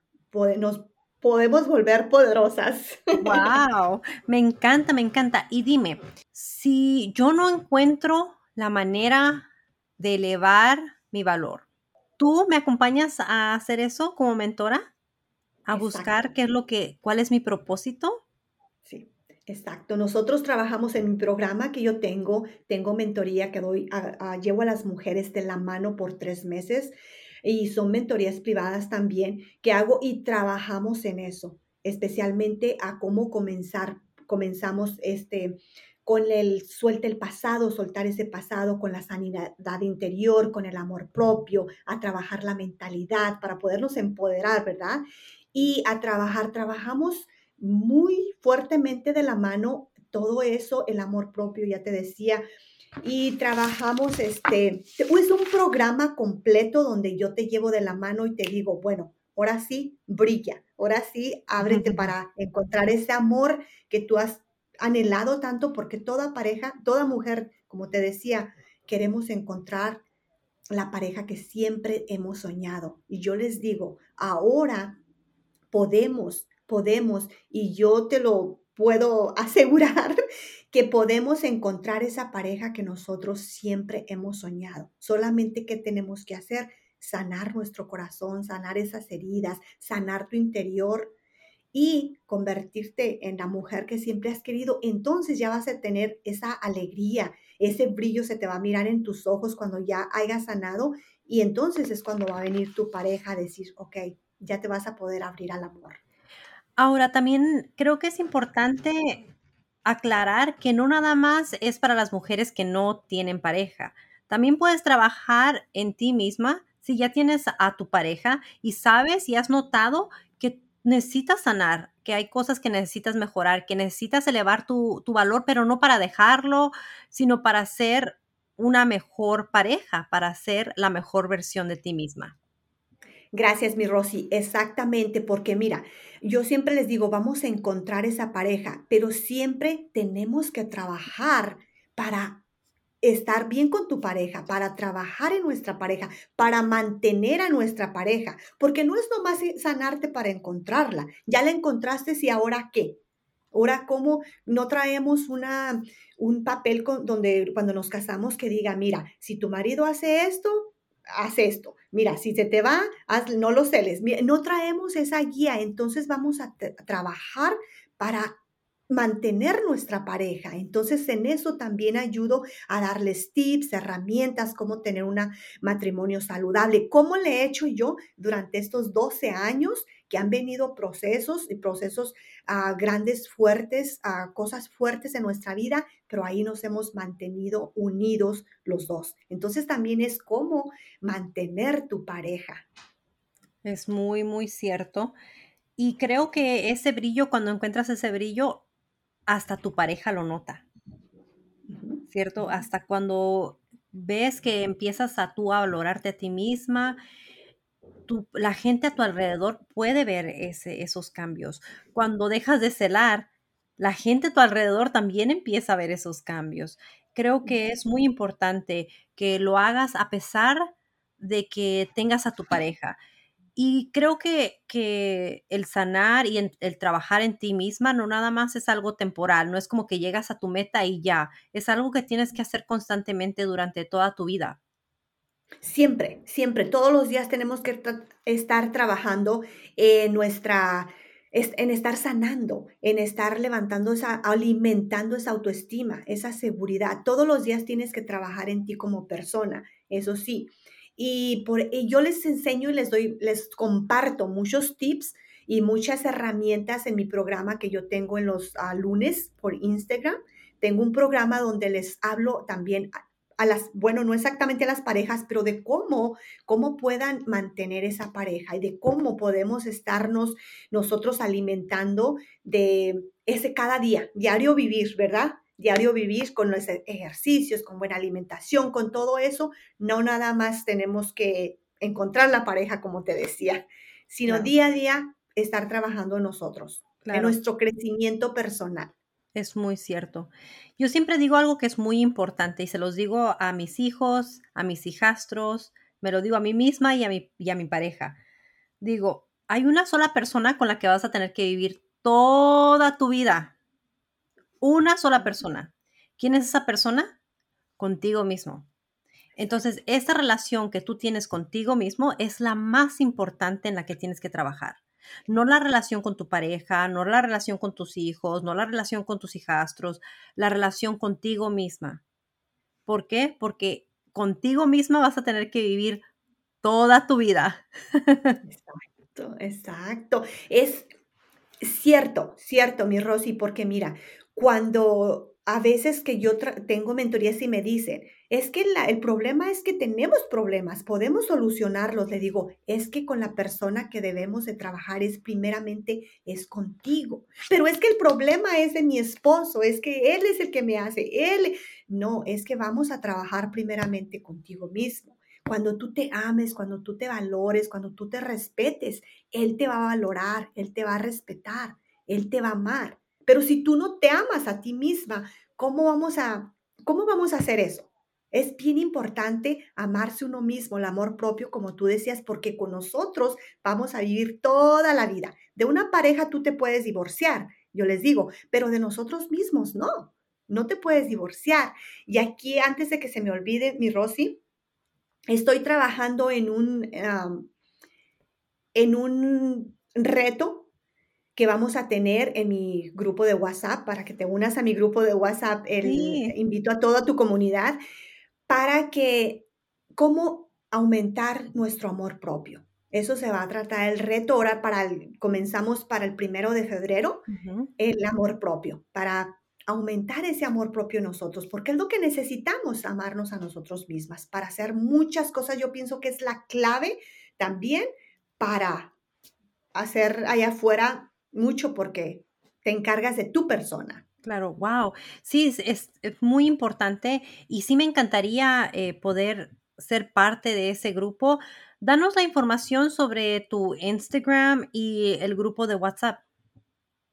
Speaker 2: nos podemos volver poderosas.
Speaker 1: Wow, me encanta, me encanta. Y dime, si yo no encuentro la manera de elevar mi valor, ¿tú me acompañas a hacer eso como mentora? A buscar qué es lo que, cuál es mi propósito.
Speaker 2: Sí, exacto. Nosotros trabajamos en mi programa que yo tengo, tengo mentoría que doy, llevo a las mujeres de la mano por tres meses y son mentorías privadas también que hago y trabajamos en eso, especialmente a cómo comenzar, comenzamos este con el suelta el pasado, soltar ese pasado con la sanidad interior, con el amor propio, a trabajar la mentalidad para podernos empoderar, ¿verdad? Y a trabajar, trabajamos muy fuertemente de la mano todo eso, el amor propio, ya te decía, y trabajamos, este, es un programa completo donde yo te llevo de la mano y te digo, bueno, ahora sí, brilla, ahora sí, ábrete para encontrar ese amor que tú has anhelado tanto porque toda pareja, toda mujer, como te decía, queremos encontrar la pareja que siempre hemos soñado. Y yo les digo, ahora podemos, podemos, y yo te lo puedo asegurar que podemos encontrar esa pareja que nosotros siempre hemos soñado. Solamente que tenemos que hacer sanar nuestro corazón, sanar esas heridas, sanar tu interior y convertirte en la mujer que siempre has querido. Entonces ya vas a tener esa alegría, ese brillo se te va a mirar en tus ojos cuando ya hayas sanado y entonces es cuando va a venir tu pareja a decir, ok, ya te vas a poder abrir al amor.
Speaker 1: Ahora, también creo que es importante aclarar que no nada más es para las mujeres que no tienen pareja. También puedes trabajar en ti misma si ya tienes a tu pareja y sabes y has notado que necesitas sanar, que hay cosas que necesitas mejorar, que necesitas elevar tu, tu valor, pero no para dejarlo, sino para ser una mejor pareja, para ser la mejor versión de ti misma.
Speaker 2: Gracias, mi Rosy. Exactamente, porque mira, yo siempre les digo, vamos a encontrar esa pareja, pero siempre tenemos que trabajar para estar bien con tu pareja, para trabajar en nuestra pareja, para mantener a nuestra pareja, porque no es nomás sanarte para encontrarla. Ya la encontraste y ahora qué? Ahora, ¿cómo no traemos una, un papel donde cuando nos casamos que diga, mira, si tu marido hace esto, haz esto. Mira, si se te va, no lo celes. No traemos esa guía, entonces vamos a trabajar para mantener nuestra pareja. Entonces en eso también ayudo a darles tips, herramientas, cómo tener un matrimonio saludable. ¿Cómo le he hecho yo durante estos 12 años que han venido procesos y procesos uh, grandes, fuertes, uh, cosas fuertes en nuestra vida, pero ahí nos hemos mantenido unidos los dos. Entonces también es cómo mantener tu pareja.
Speaker 1: Es muy, muy cierto. Y creo que ese brillo, cuando encuentras ese brillo, hasta tu pareja lo nota. ¿Cierto? Hasta cuando ves que empiezas a tú a valorarte a ti misma, la gente a tu alrededor puede ver ese, esos cambios. Cuando dejas de celar, la gente a tu alrededor también empieza a ver esos cambios. Creo que es muy importante que lo hagas a pesar de que tengas a tu pareja. Y creo que, que el sanar y el trabajar en ti misma no nada más es algo temporal, no es como que llegas a tu meta y ya, es algo que tienes que hacer constantemente durante toda tu vida.
Speaker 2: Siempre, siempre, todos los días tenemos que estar trabajando en nuestra, en estar sanando, en estar levantando esa, alimentando esa autoestima, esa seguridad. Todos los días tienes que trabajar en ti como persona, eso sí. Y, por, yo les enseño y les doy, les comparto muchos tips y muchas herramientas en mi programa que yo tengo en los ah, lunes por Instagram. Tengo un programa donde les hablo también a las, bueno, no exactamente a las parejas, pero de cómo, cómo puedan mantener esa pareja y de cómo podemos estarnos nosotros alimentando de ese cada día, diario vivir, ¿verdad? Diario vivir con los ejercicios, con buena alimentación, con todo eso, no nada más tenemos que encontrar la pareja, como te decía, sino día a día estar trabajando nosotros, en nuestro crecimiento personal.
Speaker 1: Es muy cierto. Yo siempre digo algo que es muy importante y se los digo a mis hijos, a mis hijastros, me lo digo a mí misma y a mi, y a mi pareja. Digo, hay una sola persona con la que vas a tener que vivir toda tu vida, una sola persona. ¿Quién es esa persona? Contigo mismo. Entonces, esa relación que tú tienes contigo mismo es la más importante en la que tienes que trabajar. No la relación con tu pareja, no la relación con tus hijos, no la relación con tus hijastros, la relación contigo misma. ¿Por qué? Porque contigo misma vas a tener que vivir toda tu vida.
Speaker 2: Exacto, exacto. Es cierto, cierto, mi Rosy, porque mira, cuando a veces que yo tengo mentorías y me dicen, es que el problema es que tenemos problemas, podemos solucionarlos. Le digo, es que con la persona que debemos de trabajar es primeramente es contigo. Pero es que el problema es de mi esposo, es que él es el que me hace, él. No, es que vamos a trabajar primeramente contigo mismo. Cuando tú te ames, cuando tú te valores, cuando tú te respetes, él te va a valorar, él te va a respetar, él te va a amar Pero si tú no te amas a ti misma, ¿cómo vamos a, cómo vamos a hacer eso? Es bien importante amarse uno mismo, el amor propio, como tú decías, porque con nosotros vamos a vivir toda la vida. De una pareja tú te puedes divorciar, yo les digo, pero de nosotros mismos no, no te puedes divorciar. Y aquí, antes de que se me olvide, mi Rosy, estoy trabajando en un, en un reto que vamos a tener en mi grupo de WhatsApp, para que te unas a mi grupo de WhatsApp, el, invito a toda tu comunidad, para que, cómo aumentar nuestro amor propio. Eso se va a tratar el reto ahora para el, comenzamos para el primero de febrero, el amor propio, para aumentar ese amor propio en nosotros, porque es lo que necesitamos, amarnos a nosotros mismas, para hacer muchas cosas. Yo pienso que es la clave también para hacer allá afuera mucho porque te encargas de tu persona.
Speaker 1: Claro, wow. Sí, es, muy importante y sí me encantaría eh, poder ser parte de ese grupo. Danos la información sobre tu Instagram y el grupo de WhatsApp.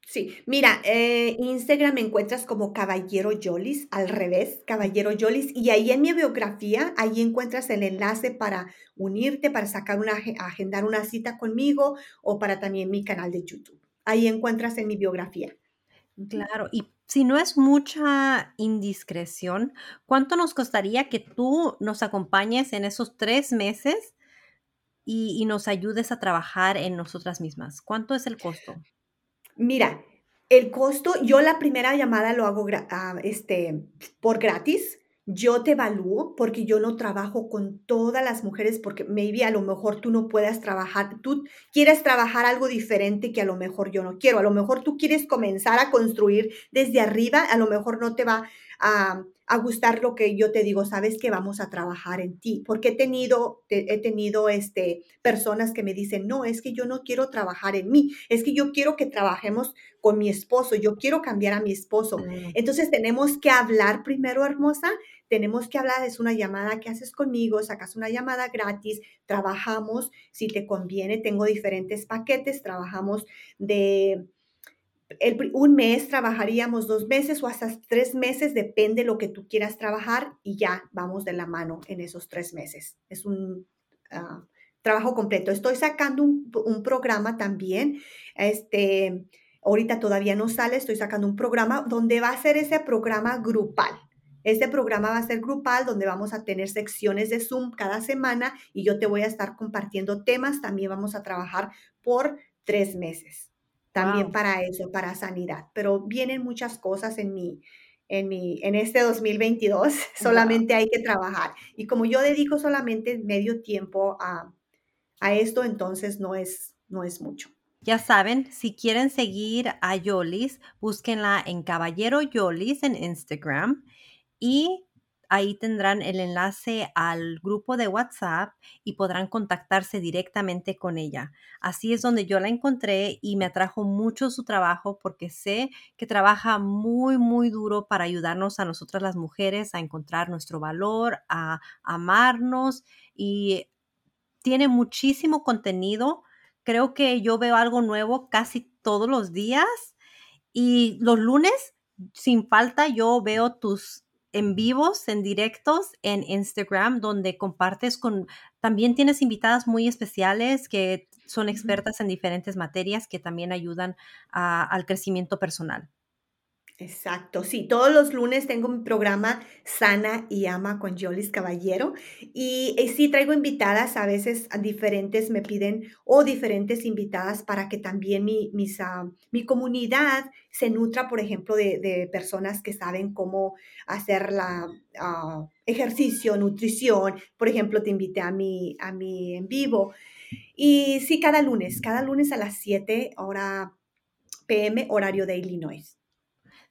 Speaker 2: Sí, mira, eh, Instagram me encuentras como Caballero Yolis, al revés, Caballero Yolis, y ahí en mi biografía, ahí encuentras el enlace para unirte, para sacar una, agendar una cita conmigo o para también mi canal de YouTube ahí encuentras en mi biografía.
Speaker 1: Claro, y si no es mucha indiscreción, ¿cuánto nos costaría que tú nos acompañes en esos tres meses y, nos ayudes a trabajar en nosotras mismas? ¿Cuánto es el costo?
Speaker 2: Mira, el costo, yo la primera llamada lo hago ah, este, por gratis yo te evalúo porque yo no trabajo con todas las mujeres porque maybe a lo mejor tú no puedas trabajar, tú quieres trabajar algo diferente que a lo mejor yo no quiero, a lo mejor tú quieres comenzar a construir desde arriba, a lo mejor no te va a, a gustar lo que yo te digo, sabes que vamos a trabajar en ti, porque he tenido, he tenido este, personas que me dicen, no, es que yo no quiero trabajar en mí, es que yo quiero que trabajemos con mi esposo, yo quiero cambiar a mi esposo. Mm. Entonces tenemos que hablar primero, hermosa, tenemos que hablar, es una llamada que haces conmigo, sacas una llamada gratis, trabajamos, si te conviene, tengo diferentes paquetes, trabajamos de un mes trabajaríamos dos meses o hasta tres meses, depende lo que tú quieras trabajar y ya vamos de la mano en esos tres meses. Es un ah, trabajo completo. Estoy sacando un, un, programa también. Este, ahorita todavía no sale, estoy sacando un programa donde va a ser ese programa grupal. Este programa va a ser grupal donde vamos a tener secciones de Zoom cada semana y yo te voy a estar compartiendo temas. También vamos a trabajar por tres meses también para eso, para sanidad. Pero vienen muchas cosas en mi, en mi, en este 2022, solamente hay que trabajar. Y como yo dedico solamente medio tiempo a, a esto, entonces no es, no es mucho.
Speaker 1: Ya saben, si quieren seguir a Yolis, búsquenla en Caballero Yolis en Instagram y Ahí tendrán el enlace al grupo de WhatsApp y podrán contactarse directamente con ella. Así es donde yo la encontré y me atrajo mucho su trabajo porque sé que trabaja muy, muy duro para ayudarnos a nosotras las mujeres a encontrar nuestro valor, a amarnos y tiene muchísimo contenido. Creo que yo veo algo nuevo casi todos los días y los lunes, sin falta, yo veo tus en vivos, en directos en Instagram, donde compartes con, también tienes invitadas muy especiales que son expertas en diferentes materias que también ayudan al crecimiento personal.
Speaker 2: Exacto, sí, todos los lunes tengo mi programa Sana y Ama con Jolis Caballero y, y, sí traigo invitadas, a veces diferentes me piden o diferentes invitadas para que también mi, ah, mi comunidad se nutra, por ejemplo, de, personas que saben cómo hacer la ah, ejercicio, nutrición. Por ejemplo, te invité a mi, a mi en vivo. Y sí, cada lunes, cada lunes a las 7 hora PM, horario de Illinois.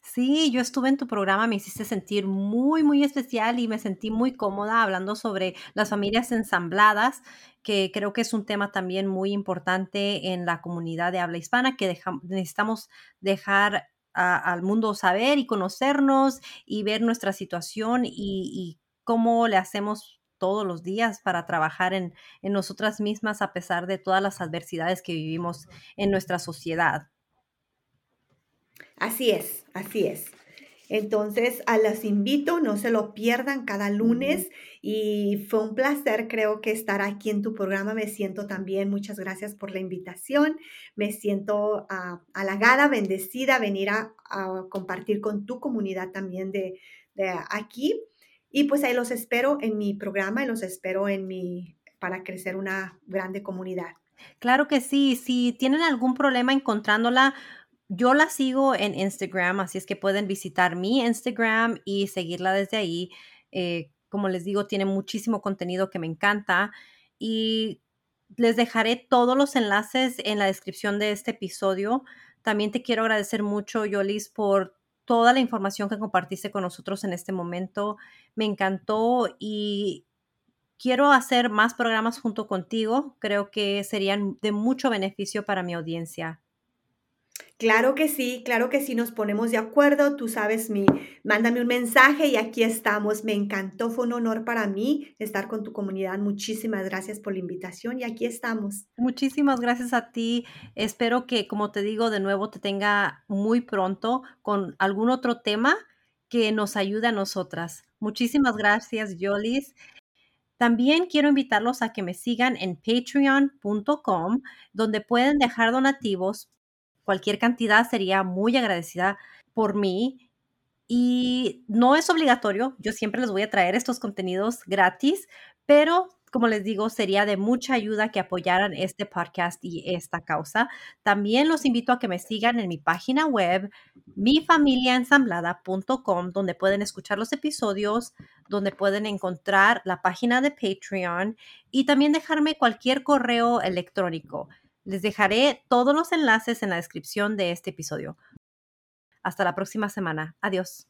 Speaker 1: Sí, yo estuve en tu programa, me hiciste sentir muy, muy especial y me sentí muy cómoda hablando sobre las familias ensambladas, que creo que es un tema también muy importante en la comunidad de habla hispana, que necesitamos dejar al mundo saber y conocernos y ver nuestra situación y, cómo le hacemos todos los días para trabajar en, en nosotras mismas a pesar de todas las adversidades que vivimos en nuestra sociedad.
Speaker 2: Así es, así es. Entonces, a los invito, no se lo pierdan cada lunes y fue un placer, creo que estar aquí en tu programa. Me siento también, muchas gracias por la invitación. Me siento ah, halagada, bendecida, venir a, compartir con tu comunidad también de, de aquí. Y pues ahí los espero en mi programa y los espero en mi, para crecer una grande comunidad.
Speaker 1: Claro que sí, si tienen algún problema encontrándola, yo la sigo en Instagram, así es que pueden visitar mi Instagram y seguirla desde ahí. Eh, como les digo, tiene muchísimo contenido que me encanta y les dejaré todos los enlaces en la descripción de este episodio. También te quiero agradecer mucho, Yolis, por toda la información que compartiste con nosotros en este momento. Me encantó y quiero hacer más programas junto contigo. Creo que serían de mucho beneficio para mi audiencia.
Speaker 2: Claro que sí, claro que sí, nos ponemos de acuerdo. Tú sabes, mi, mándame un mensaje y aquí estamos. Me encantó, fue un honor para mí estar con tu comunidad. Muchísimas gracias por la invitación y aquí estamos.
Speaker 1: Muchísimas gracias a ti. Espero que, como te digo, de nuevo te tenga muy pronto con algún otro tema que nos ayude a nosotras. Muchísimas gracias, Yolis. También quiero invitarlos a que me sigan en patreon.com, donde pueden dejar donativos cualquier cantidad sería muy agradecida por mí. Y no es obligatorio, yo siempre les voy a traer estos contenidos gratis, pero como les digo, sería de mucha ayuda que apoyaran este podcast y esta causa. También los invito a que me sigan en mi página web, mifamiliaensamblada.com, donde pueden escuchar los episodios, donde pueden encontrar la página de Patreon y también dejarme cualquier correo electrónico. Les dejaré todos los enlaces en la descripción de este episodio. Hasta la próxima semana. Adiós.